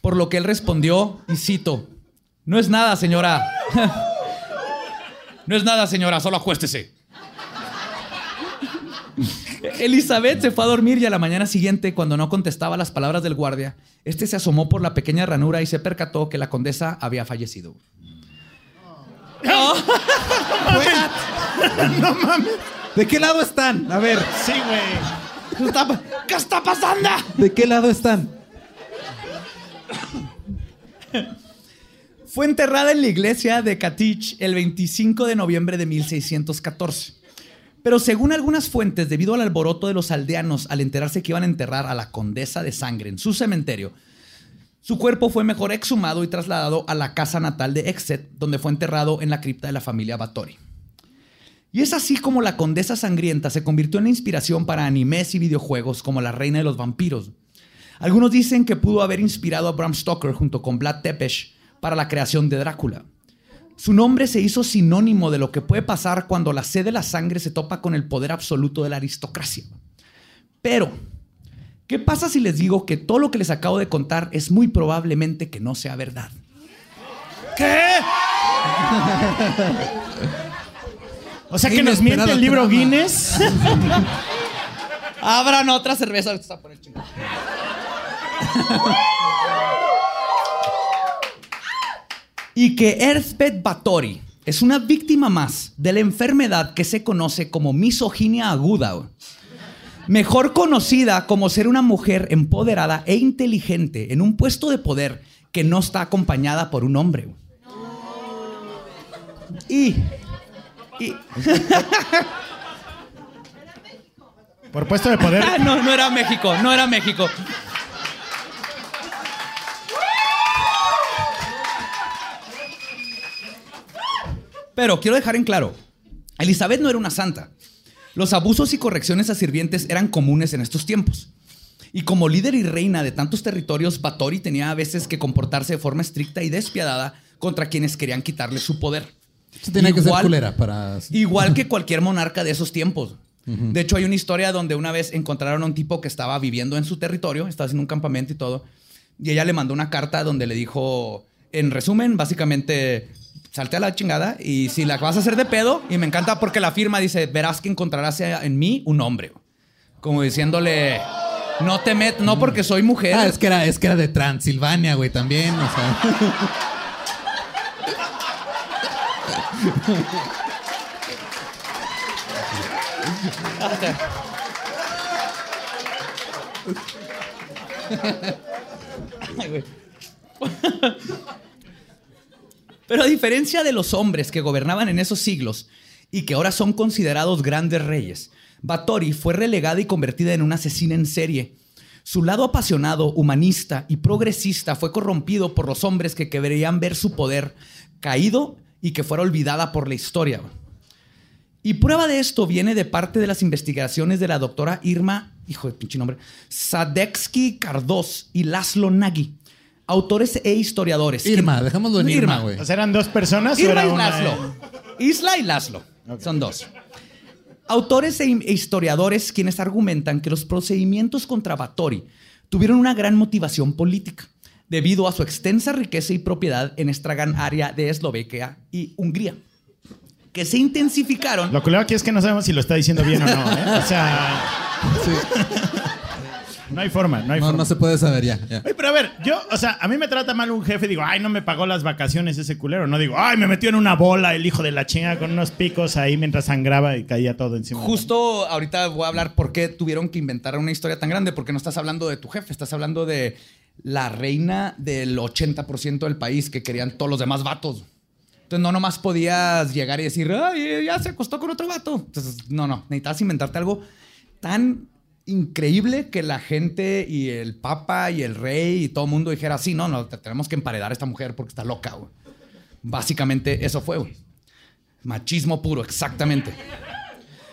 Por lo que él respondió, y cito, no es nada, señora. no es nada, señora, solo acuéstese. Elizabeth se fue a dormir y a la mañana siguiente, cuando no contestaba las palabras del guardia, este se asomó por la pequeña ranura y se percató que la condesa había fallecido. ¿De qué lado están? A ver, Sí, güey. ¿Qué está, ¿Qué está pasando? ¿de qué lado están? Fue enterrada en la iglesia de Katich el 25 de noviembre de 1614. Pero según algunas fuentes, debido al alboroto de los aldeanos al enterarse que iban a enterrar a la condesa de sangre en su cementerio, su cuerpo fue mejor exhumado y trasladado a la casa natal de Exet, donde fue enterrado en la cripta de la familia Báthory. Y es así como la condesa sangrienta se convirtió en la inspiración para animes y videojuegos como La Reina de los Vampiros. Algunos dicen que pudo haber inspirado a Bram Stoker junto con Vlad Tepes para la creación de Drácula. Su nombre se hizo sinónimo de lo que puede pasar cuando la sed de la sangre se topa con el poder absoluto de la aristocracia. Pero, ¿qué pasa si les digo que todo lo que les acabo de contar es muy probablemente que no sea verdad? ¿Qué? O sea que nos miente el libro trama. Guinness. Abran otra cerveza. está por el. Y que Earthbed Báthory es una víctima más de la enfermedad que se conoce como misoginia aguda. Mejor conocida como ser una mujer empoderada e inteligente en un puesto de poder que no está acompañada por un hombre. Y, y Por puesto de poder. Ah, no, no era México, no era México. Pero quiero dejar en claro Elizabeth no era una santa. Los abusos y correcciones a sirvientes eran comunes en estos tiempos. Y como líder y reina de tantos territorios, Batory tenía a veces que comportarse de forma estricta y despiadada contra quienes querían quitarle su poder. Sí, tenía que ser Igual- culera para. Igual que cualquier monarca de esos tiempos. De hecho, hay una historia donde una vez encontraron a un tipo que estaba viviendo en su territorio, estaba haciendo un campamento y todo, y ella le mandó una carta donde le dijo, en resumen, básicamente, salte a la chingada y si la vas a hacer de pedo, y me encanta porque la firma dice, verás que encontrarás en mí un hombre. Como diciéndole, no te met, no porque soy mujer. Ah, es que era, es que era de Transilvania, güey, también. O sea. Ay, güey. Pero a diferencia de los hombres que gobernaban en esos siglos y que ahora son considerados grandes reyes, Batory fue relegada y convertida en una asesina en serie. Su lado apasionado, humanista y progresista fue corrompido por los hombres que querían ver su poder caído y que fuera olvidada por la historia. Y prueba de esto viene de parte de las investigaciones de la doctora Irma, hijo de pinche nombre, Sadeksky Cardos y Laszlo Nagy, autores e historiadores. Irma, dejémoslo en Irma, güey. O sea, ¿eran dos personas o Irma era y una? Laszlo. Isla y Laszlo. Son dos. Autores e e historiadores quienes argumentan que los procedimientos contra Batory tuvieron una gran motivación política debido a su extensa riqueza y propiedad en esta gran área de Eslovaquia y Hungría, que se intensificaron Lo culero aquí es que no sabemos si lo está diciendo bien o no, ¿eh? O sea, no hay forma, no hay No, forma. no se puede saber ya. ya. Oye, pero a ver, yo, o sea, a mí me trata mal un jefe, digo, ay, no me pagó las vacaciones ese culero. No digo, ay, me metió en una bola el hijo de la chinga con unos picos ahí mientras sangraba y caía todo encima. Justo ahorita voy a hablar por qué tuvieron que inventar una historia tan grande, porque no estás hablando de tu jefe, estás hablando de la reina del 80% del país que querían todos los demás vatos. Entonces no nomás podías llegar y decir, ay, ya se acostó con otro vato. Entonces, no, no, necesitas inventarte algo tan increíble que la gente y el papa y el rey y todo el mundo dijera, sí, no, no, te- tenemos que emparedar a esta mujer porque está loca, güey. Básicamente eso fue. Machismo puro, exactamente.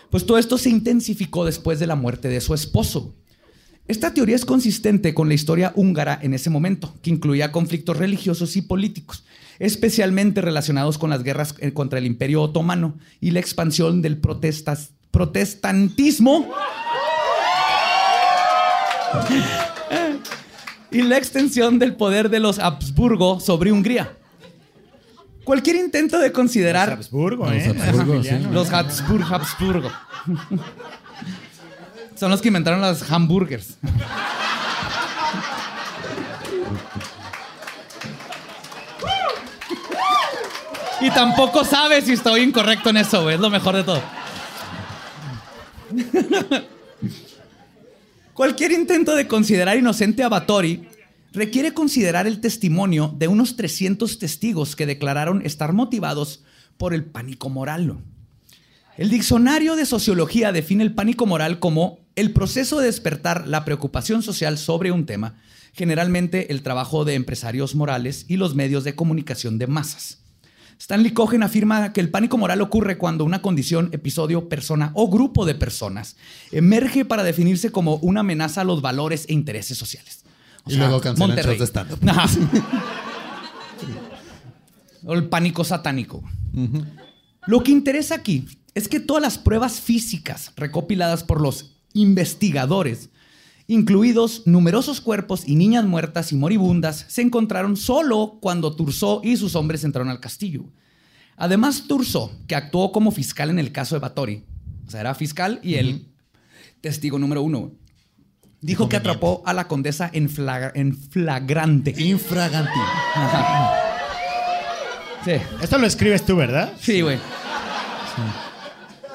Pues todo esto se intensificó después de la muerte de su esposo. Esta teoría es consistente con la historia húngara en ese momento, que incluía conflictos religiosos y políticos, especialmente relacionados con las guerras eh, contra el Imperio Otomano y la expansión del protestas- protestantismo y la extensión del poder de los Habsburgo sobre Hungría. Cualquier intento de considerar Habsburgo, Los ¿eh? Habsburgo, Maximiliano. los Habsburg, Habsburgo. Son los que inventaron las hamburgers. Y tampoco sabes si estoy incorrecto en eso, güey. Es lo mejor de todo. Cualquier intento de considerar inocente a Batory requiere considerar el testimonio de unos 300 testigos que declararon estar motivados por el pánico moral. El diccionario de sociología define el pánico moral como el proceso de despertar la preocupación social sobre un tema, generalmente el trabajo de empresarios morales y los medios de comunicación de masas. Stanley Cohen afirma que el pánico moral ocurre cuando una condición, episodio, persona o grupo de personas emerge para definirse como una amenaza a los valores e intereses sociales. O Y luego cancelan shows de stand-up. O el pánico satánico. Lo que interesa aquí es que todas las pruebas físicas recopiladas por los investigadores, incluidos numerosos cuerpos y niñas muertas y moribundas, se encontraron solo cuando Turso y sus hombres entraron al castillo. Además, Turso, que actuó como fiscal en el caso de Batory, o sea, era fiscal y el testigo número uno, dijo que atrapó a la condesa en, flagra- en flagrante. Infraganti. Sí. Esto lo escribes tú, ¿verdad? Sí, güey.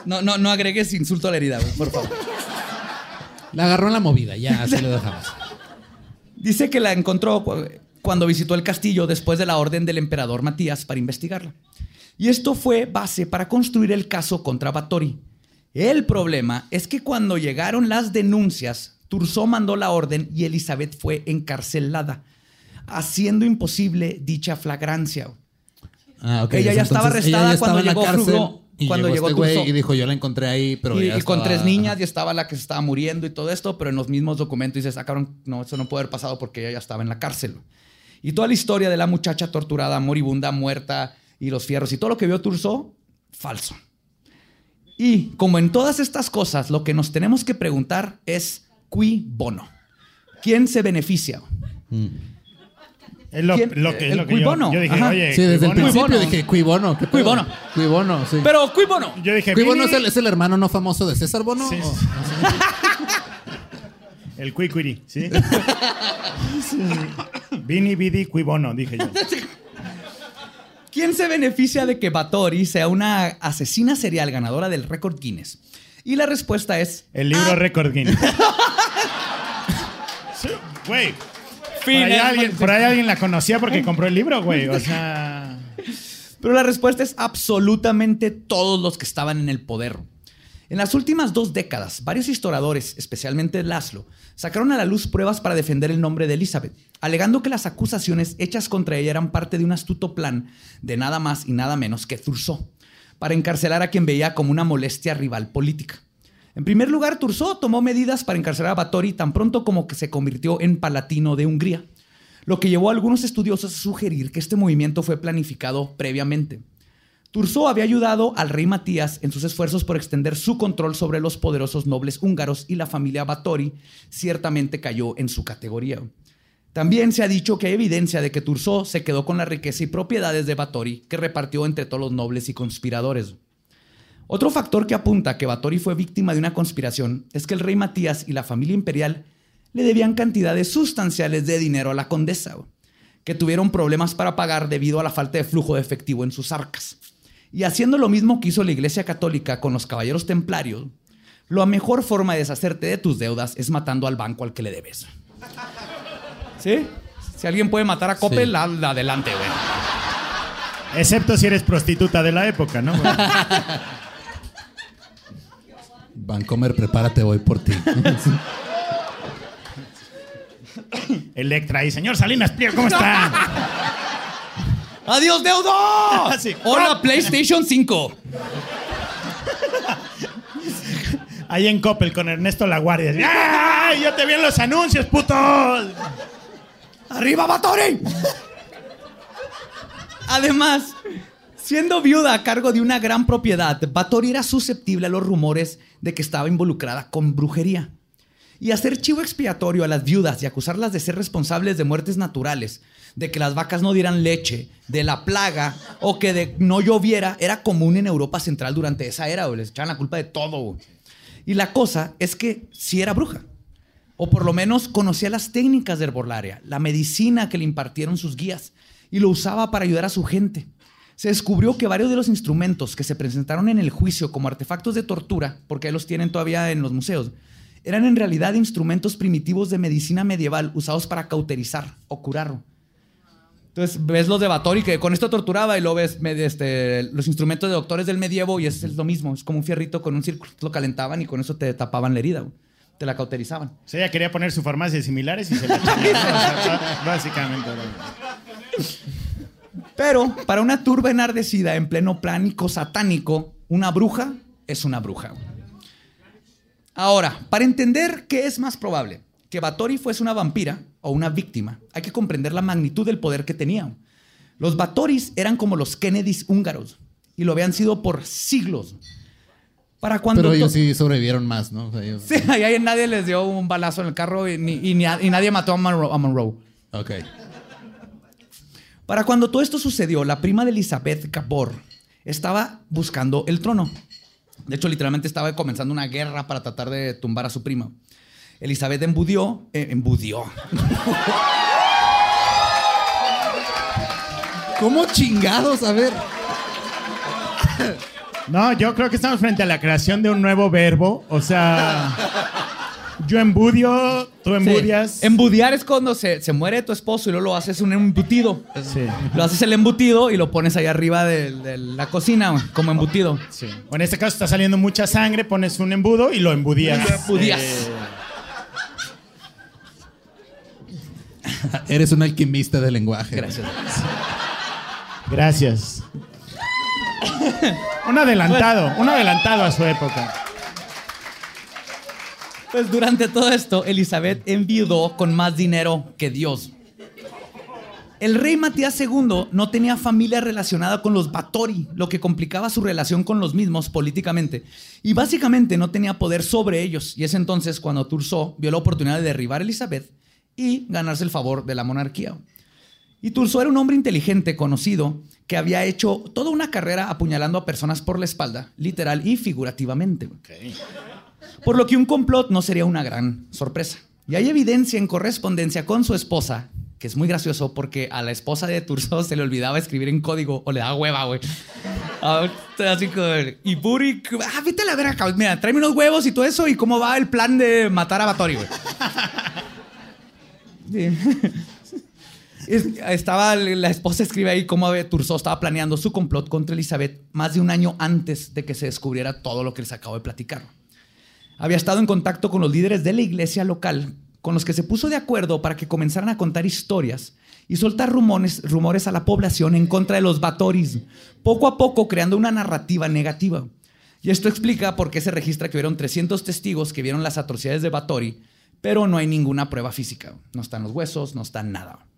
No, no, no agregues insulto a la herida, güey, por favor. La agarró en la movida, ya, así lo dejamos. Dice que la encontró cu- cuando visitó el castillo después de la orden del emperador Matías para investigarla. Y esto fue base para construir el caso contra Batory. El problema es que cuando llegaron las denuncias, Turso mandó la orden y Elizabeth fue encarcelada, haciendo imposible dicha flagrancia. Ah, ok. Ella ya estaba arrestada ella cuando estaba llegó cárcel Fruglo. Y cuando llegó llegó, este Turso. y dijo, yo la encontré ahí, pero y, ya y con estaba- tres niñas y estaba la que se estaba muriendo y todo esto, pero en los mismos documentos dices, ah, cabrón, no, eso no puede haber pasado porque ella ya estaba en la cárcel. Y toda la historia de la muchacha torturada, moribunda, muerta y los fierros y todo lo que vio Turso, falso. Y como en todas estas cosas, lo que nos tenemos que preguntar es qui bono. ¿Quién se beneficia? Es lo, que, es lo que yo, cuibono. yo dije, Ajá. oye, Sí, desde el cuibono. principio Cuibono. dije, Cuibono. Cuibono. Cuibono, sí. Pero qui bono. Yo dije, ¿Cuibono es el, es el hermano no famoso de César Bono? Sí, ¿O- sí. El Quiquiri, ¿sí? Vini, Vidi, Quibono, dije yo. ¿Quién se beneficia de que Batori sea una asesina serial ganadora del récord Guinness? Y la respuesta es... El libro Ah, Record Guinness. Sí, Por ahí, alguien, por ahí alguien la conocía porque compró el libro, güey. O sea. Pero la respuesta es absolutamente todos los que estaban en el poder. En las últimas dos décadas, varios historiadores, especialmente Laszlo, sacaron a la luz pruebas para defender el nombre de Elizabeth, alegando que las acusaciones hechas contra ella eran parte de un astuto plan de nada más y nada menos que Turso, para encarcelar a quien veía como una molestia rival política. En primer lugar, Turso tomó medidas para encarcelar a Báthory tan pronto como que se convirtió en palatino de Hungría, lo que llevó a algunos estudiosos a sugerir que este movimiento fue planificado previamente. Turso había ayudado al rey Matías en sus esfuerzos por extender su control sobre los poderosos nobles húngaros y la familia Báthory ciertamente cayó en su categoría. También se ha dicho que hay evidencia de que Turso se quedó con la riqueza y propiedades de Báthory que repartió entre todos los nobles y conspiradores. Otro factor que apunta que Báthory fue víctima de una conspiración es que el rey Matías y la familia imperial le debían cantidades sustanciales de dinero a la condesa, que tuvieron problemas para pagar debido a la falta de flujo de efectivo en sus arcas. Y haciendo lo mismo que hizo la Iglesia Católica con los caballeros templarios, la mejor forma de deshacerte de tus deudas es matando al banco al que le debes. ¿Sí? Si alguien puede matar a Coppel, Sí. la- la adelante, güey. Excepto si eres prostituta de la época, ¿no? Vancomer, prepárate, voy por ti. Electra y señor Salinas Pliego, ¿cómo está? ¡Adiós, deudo! Sí. ¡Hola, PlayStation 5! Ahí en Coppel con Ernesto La Guardia. ¡Ay, yo te vi en los anuncios, puto! ¡Arriba, Báthory! Además, siendo viuda a cargo de una gran propiedad, Báthory era susceptible a los rumores de que estaba involucrada con brujería. Y hacer chivo expiatorio a las viudas y acusarlas de ser responsables de muertes naturales, de que las vacas no dieran leche, de la plaga o que de no lloviera, era común en Europa Central durante esa era. güey. Les echaban la culpa de todo. Y la cosa es que sí era bruja. O por lo menos conocía las técnicas de herbolaria, la medicina que le impartieron sus guías y lo usaba para ayudar a su gente. Se descubrió que varios de los instrumentos que se presentaron en el juicio como artefactos de tortura, porque ahí los tienen todavía en los museos, eran en realidad instrumentos primitivos de medicina medieval usados para cauterizar o curarlo. Entonces ves los de Báthory que con esto torturaba y lo ves este, los instrumentos de doctores del medievo y es, es lo mismo, es como un fierrito con un círculo, lo calentaban y con eso te tapaban la herida, güey. te la cauterizaban. O sea, ella quería poner su farmacia de similares y se la. O sea, básicamente. Pero para una turba enardecida en pleno pánico satánico, una bruja es una bruja. Ahora, para entender qué es más probable, que Batori fuese una vampira o una víctima, hay que comprender la magnitud del poder que tenía. Los Batoris eran como los Kennedys húngaros y lo habían sido por siglos. Para cuando Pero ellos sí sobrevivieron más, ¿no? O sea, ellos- Sí, ahí ahí nadie les dio un balazo en el carro y, ni- y ni a- y nadie mató a Monroe. a Monroe. Ok. Para cuando todo esto sucedió, la prima de Elizabeth Gabor estaba buscando el trono. De hecho, literalmente estaba comenzando una guerra para tratar de tumbar a su prima. Elizabeth embudió, eh, embudió. ¿Cómo chingados? A ver. No, yo creo que estamos frente a la creación de un nuevo verbo. O sea, yo embudio, tú embudias. Sí. Embudiar es cuando se, se muere tu esposo y luego lo haces un embutido. Sí, Lo haces el embutido y lo pones ahí arriba de, de la cocina como embutido. sí. O en este caso está saliendo mucha sangre, pones un embudo y lo embudías. Lo embudías. Eh, Eres un alquimista del lenguaje. Gracias. gracias. Un adelantado, un adelantado a su época. Pues durante todo esto, Elizabeth enviudó con más dinero que Dios. El rey Matías II no tenía familia relacionada con los Báthory, lo que complicaba su relación con los mismos políticamente. Y básicamente no tenía poder sobre ellos. Y es entonces cuando Turso vio la oportunidad de derribar a Elizabeth y ganarse el favor de la monarquía. Y Turso era un hombre inteligente, conocido, que había hecho toda una carrera apuñalando a personas por la espalda, literal y figurativamente. Por lo que un complot no sería una gran sorpresa. Y hay evidencia en correspondencia con su esposa, que es muy gracioso porque a la esposa de Turso se le olvidaba escribir en código o le daba hueva, güey. Así como, y Buri, ah, vete a la verga. Mira, tráeme unos huevos y todo eso y cómo va el plan de matar a Batori, güey. Estaba la esposa escribe ahí cómo Turso estaba planeando su complot contra Elizabeth más de un año antes de que se descubriera todo lo que les acabo de platicar. Había estado en contacto con los líderes de la iglesia local, con los que se puso de acuerdo para que comenzaran a contar historias y soltar rumores, a la población en contra de los Batoris, poco a poco creando una narrativa negativa. Y esto explica por qué se registra que hubieron 300 testigos que vieron las atrocidades de Batori, pero no hay ninguna prueba física. No están los huesos, no está nada.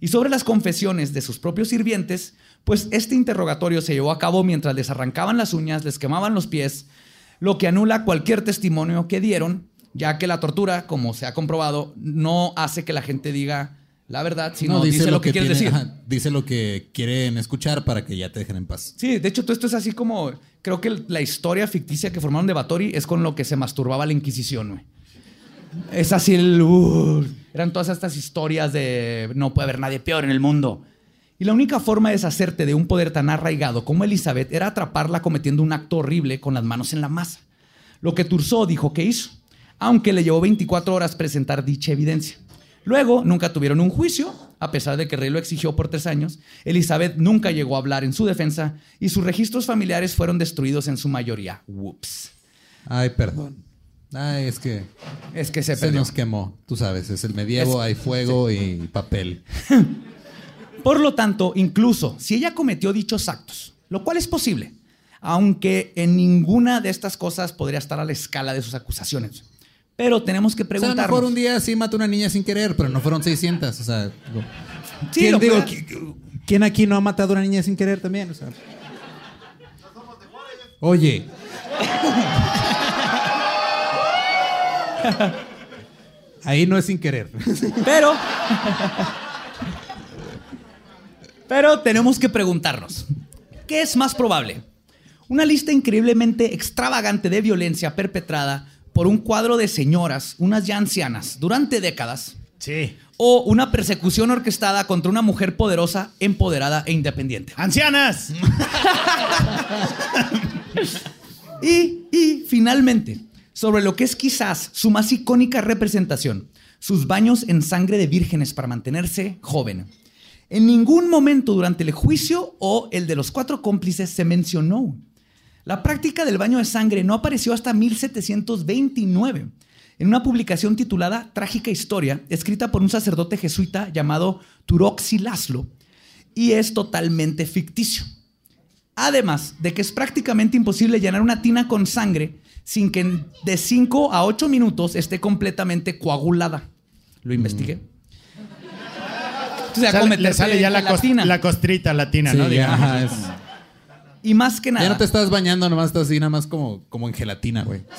Y sobre las confesiones de sus propios sirvientes, pues este interrogatorio se llevó a cabo mientras les arrancaban las uñas, les quemaban los pies, lo que anula cualquier testimonio que dieron, ya que la tortura, como se ha comprobado, no hace que la gente diga la verdad, sino dice, lo que, quieres tiene- decir. ajá, dice lo que quieren escuchar para que ya te dejen en paz. Sí, de hecho, todo esto es así como. Creo que la historia ficticia que formaron de Batori es con lo que se masturbaba la Inquisición, güey. Es así el. uh, eran todas estas historias de no puede haber nadie peor en el mundo. Y la única forma de deshacerte de un poder tan arraigado como Elizabeth era atraparla cometiendo un acto horrible con las manos en la masa. Lo que Turso dijo que hizo, aunque le llevó 24 horas presentar dicha evidencia. Luego, nunca tuvieron un juicio, a pesar de que el rey lo exigió por tres años. Elizabeth nunca llegó a hablar en su defensa y sus registros familiares fueron destruidos en su mayoría. Whoops. Ay, perdón. Ay, es que Es que se se nos quemó. Tú sabes, es el medievo, Es- hay fuego y papel. Por lo tanto, incluso si ella cometió dichos actos, lo cual es posible, aunque en ninguna de estas cosas podría estar a la escala de sus acusaciones. Pero tenemos que O sea, a lo preguntarnos. mejor un día sí mató una niña sin querer, pero no fueron 600. O sea, digo, Sí, ¿quién, digo, ¿quién aquí no ha matado a una niña sin querer también? O sea, oye. Ahí no es sin querer. Pero. Pero tenemos que preguntarnos: ¿qué es más probable? ¿Una lista increíblemente extravagante de violencia perpetrada por un cuadro de señoras, unas ya ancianas, durante décadas? Sí. ¿O una persecución orquestada contra una mujer poderosa, empoderada e independiente? ¡Ancianas! Y, y finalmente, sobre lo que es quizás su más icónica representación, sus baños en sangre de vírgenes para mantenerse joven. En ningún momento durante el juicio o el de los cuatro cómplices se mencionó. La práctica del baño de sangre no apareció hasta 1729, en una publicación titulada Trágica Historia, escrita por un sacerdote jesuita llamado Turoxi Laszlo, y es totalmente ficticio. Además de que es prácticamente imposible llenar una tina con sangre sin que de 5 a 8 minutos esté completamente coagulada. Lo investigué. O sea, Sale- le sale ya la, cos- tina. la costrita latina, Sí, ¿no? ya, Digamos. ajá, es- Y más que nada. ya no te estás bañando, nomás estás así, nada más como, como en gelatina, güey.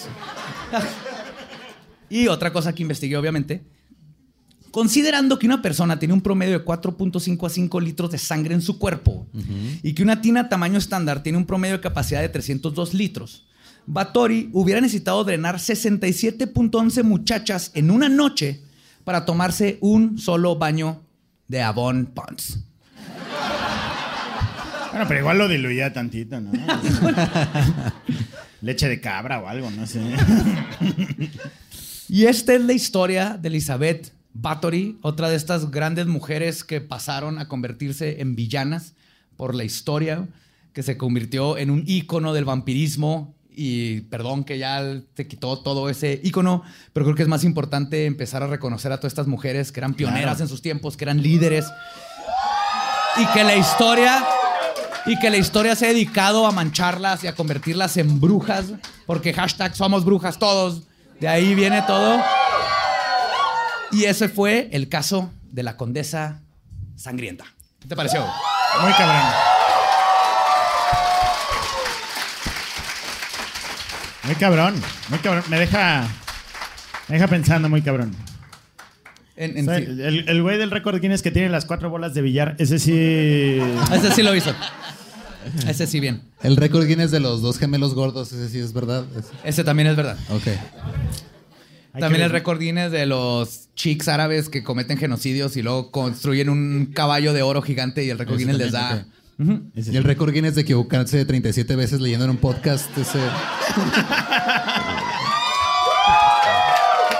Y otra cosa que investigué, obviamente. Considerando que una persona tiene un promedio de 4.5 a 5 litros de sangre en su cuerpo y que una tina tamaño estándar tiene un promedio de capacidad de 302 litros, Batori hubiera necesitado drenar 67.11 muchachas en una noche para tomarse un solo baño de Avon Ponds. Bueno, pero igual lo diluía tantito, ¿no? Leche de cabra o algo, no sé. Y esta es la historia de Elizabeth Bathory, otra de estas grandes mujeres que pasaron a convertirse en villanas por la historia, que se convirtió en un ícono del vampirismo. Y perdón que ya te quitó todo ese ícono, pero creo que es más importante empezar a reconocer a todas estas mujeres que eran pioneras Claro. en sus tiempos, que eran líderes. Y que la historia. y que la historia se ha dedicado a mancharlas y a convertirlas en brujas, porque hashtag somos brujas todos. De ahí viene todo. Y ese fue el caso de la condesa sangrienta. ¿Qué te pareció? Muy cabrón. Muy cabrón, muy cabrón. Me deja, me deja pensando muy cabrón. En- O en sea, sí. el, el güey del récord Guinness que tiene las cuatro bolas de billar, ese sí. Ese sí lo hizo. Ese sí bien. El récord Guinness de los dos gemelos gordos, ese sí es verdad. Ese- Ese también es verdad. Ok. También el récord Guinness de los chicks árabes que cometen genocidios y luego construyen un caballo de oro gigante y el récord Guinness les da. Y el sí. récord Guinness de equivocarse 37 veces leyendo en un podcast, ese...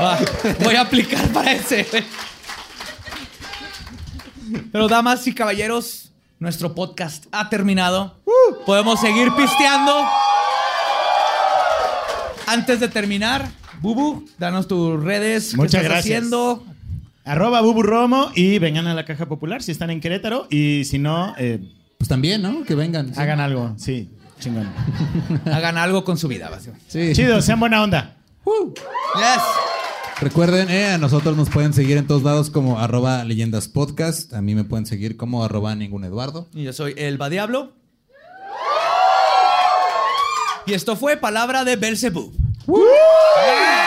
Ah, voy a aplicar para ese. Pero damas y caballeros, nuestro podcast ha terminado. Podemos seguir pisteando. Antes de terminar, Bubu, danos tus redes. ¿Qué Muchas estás gracias. haciendo? Arroba Bubu Romo y vengan a la caja popular si están en Querétaro y si no, eh, Pues también, ¿no? Que vengan. sí. hagan algo. Sí, chingón. Hagan algo con su vida, básicamente. Sí. Chido, sean buena onda. Yes. Recuerden, eh, a nosotros nos pueden seguir en todos lados como arroba leyendas podcast. A mí me pueden seguir como arroba ningún Eduardo. Y yo soy Elba Diablo. Y esto fue Palabra de Belzebub. ¡Ah!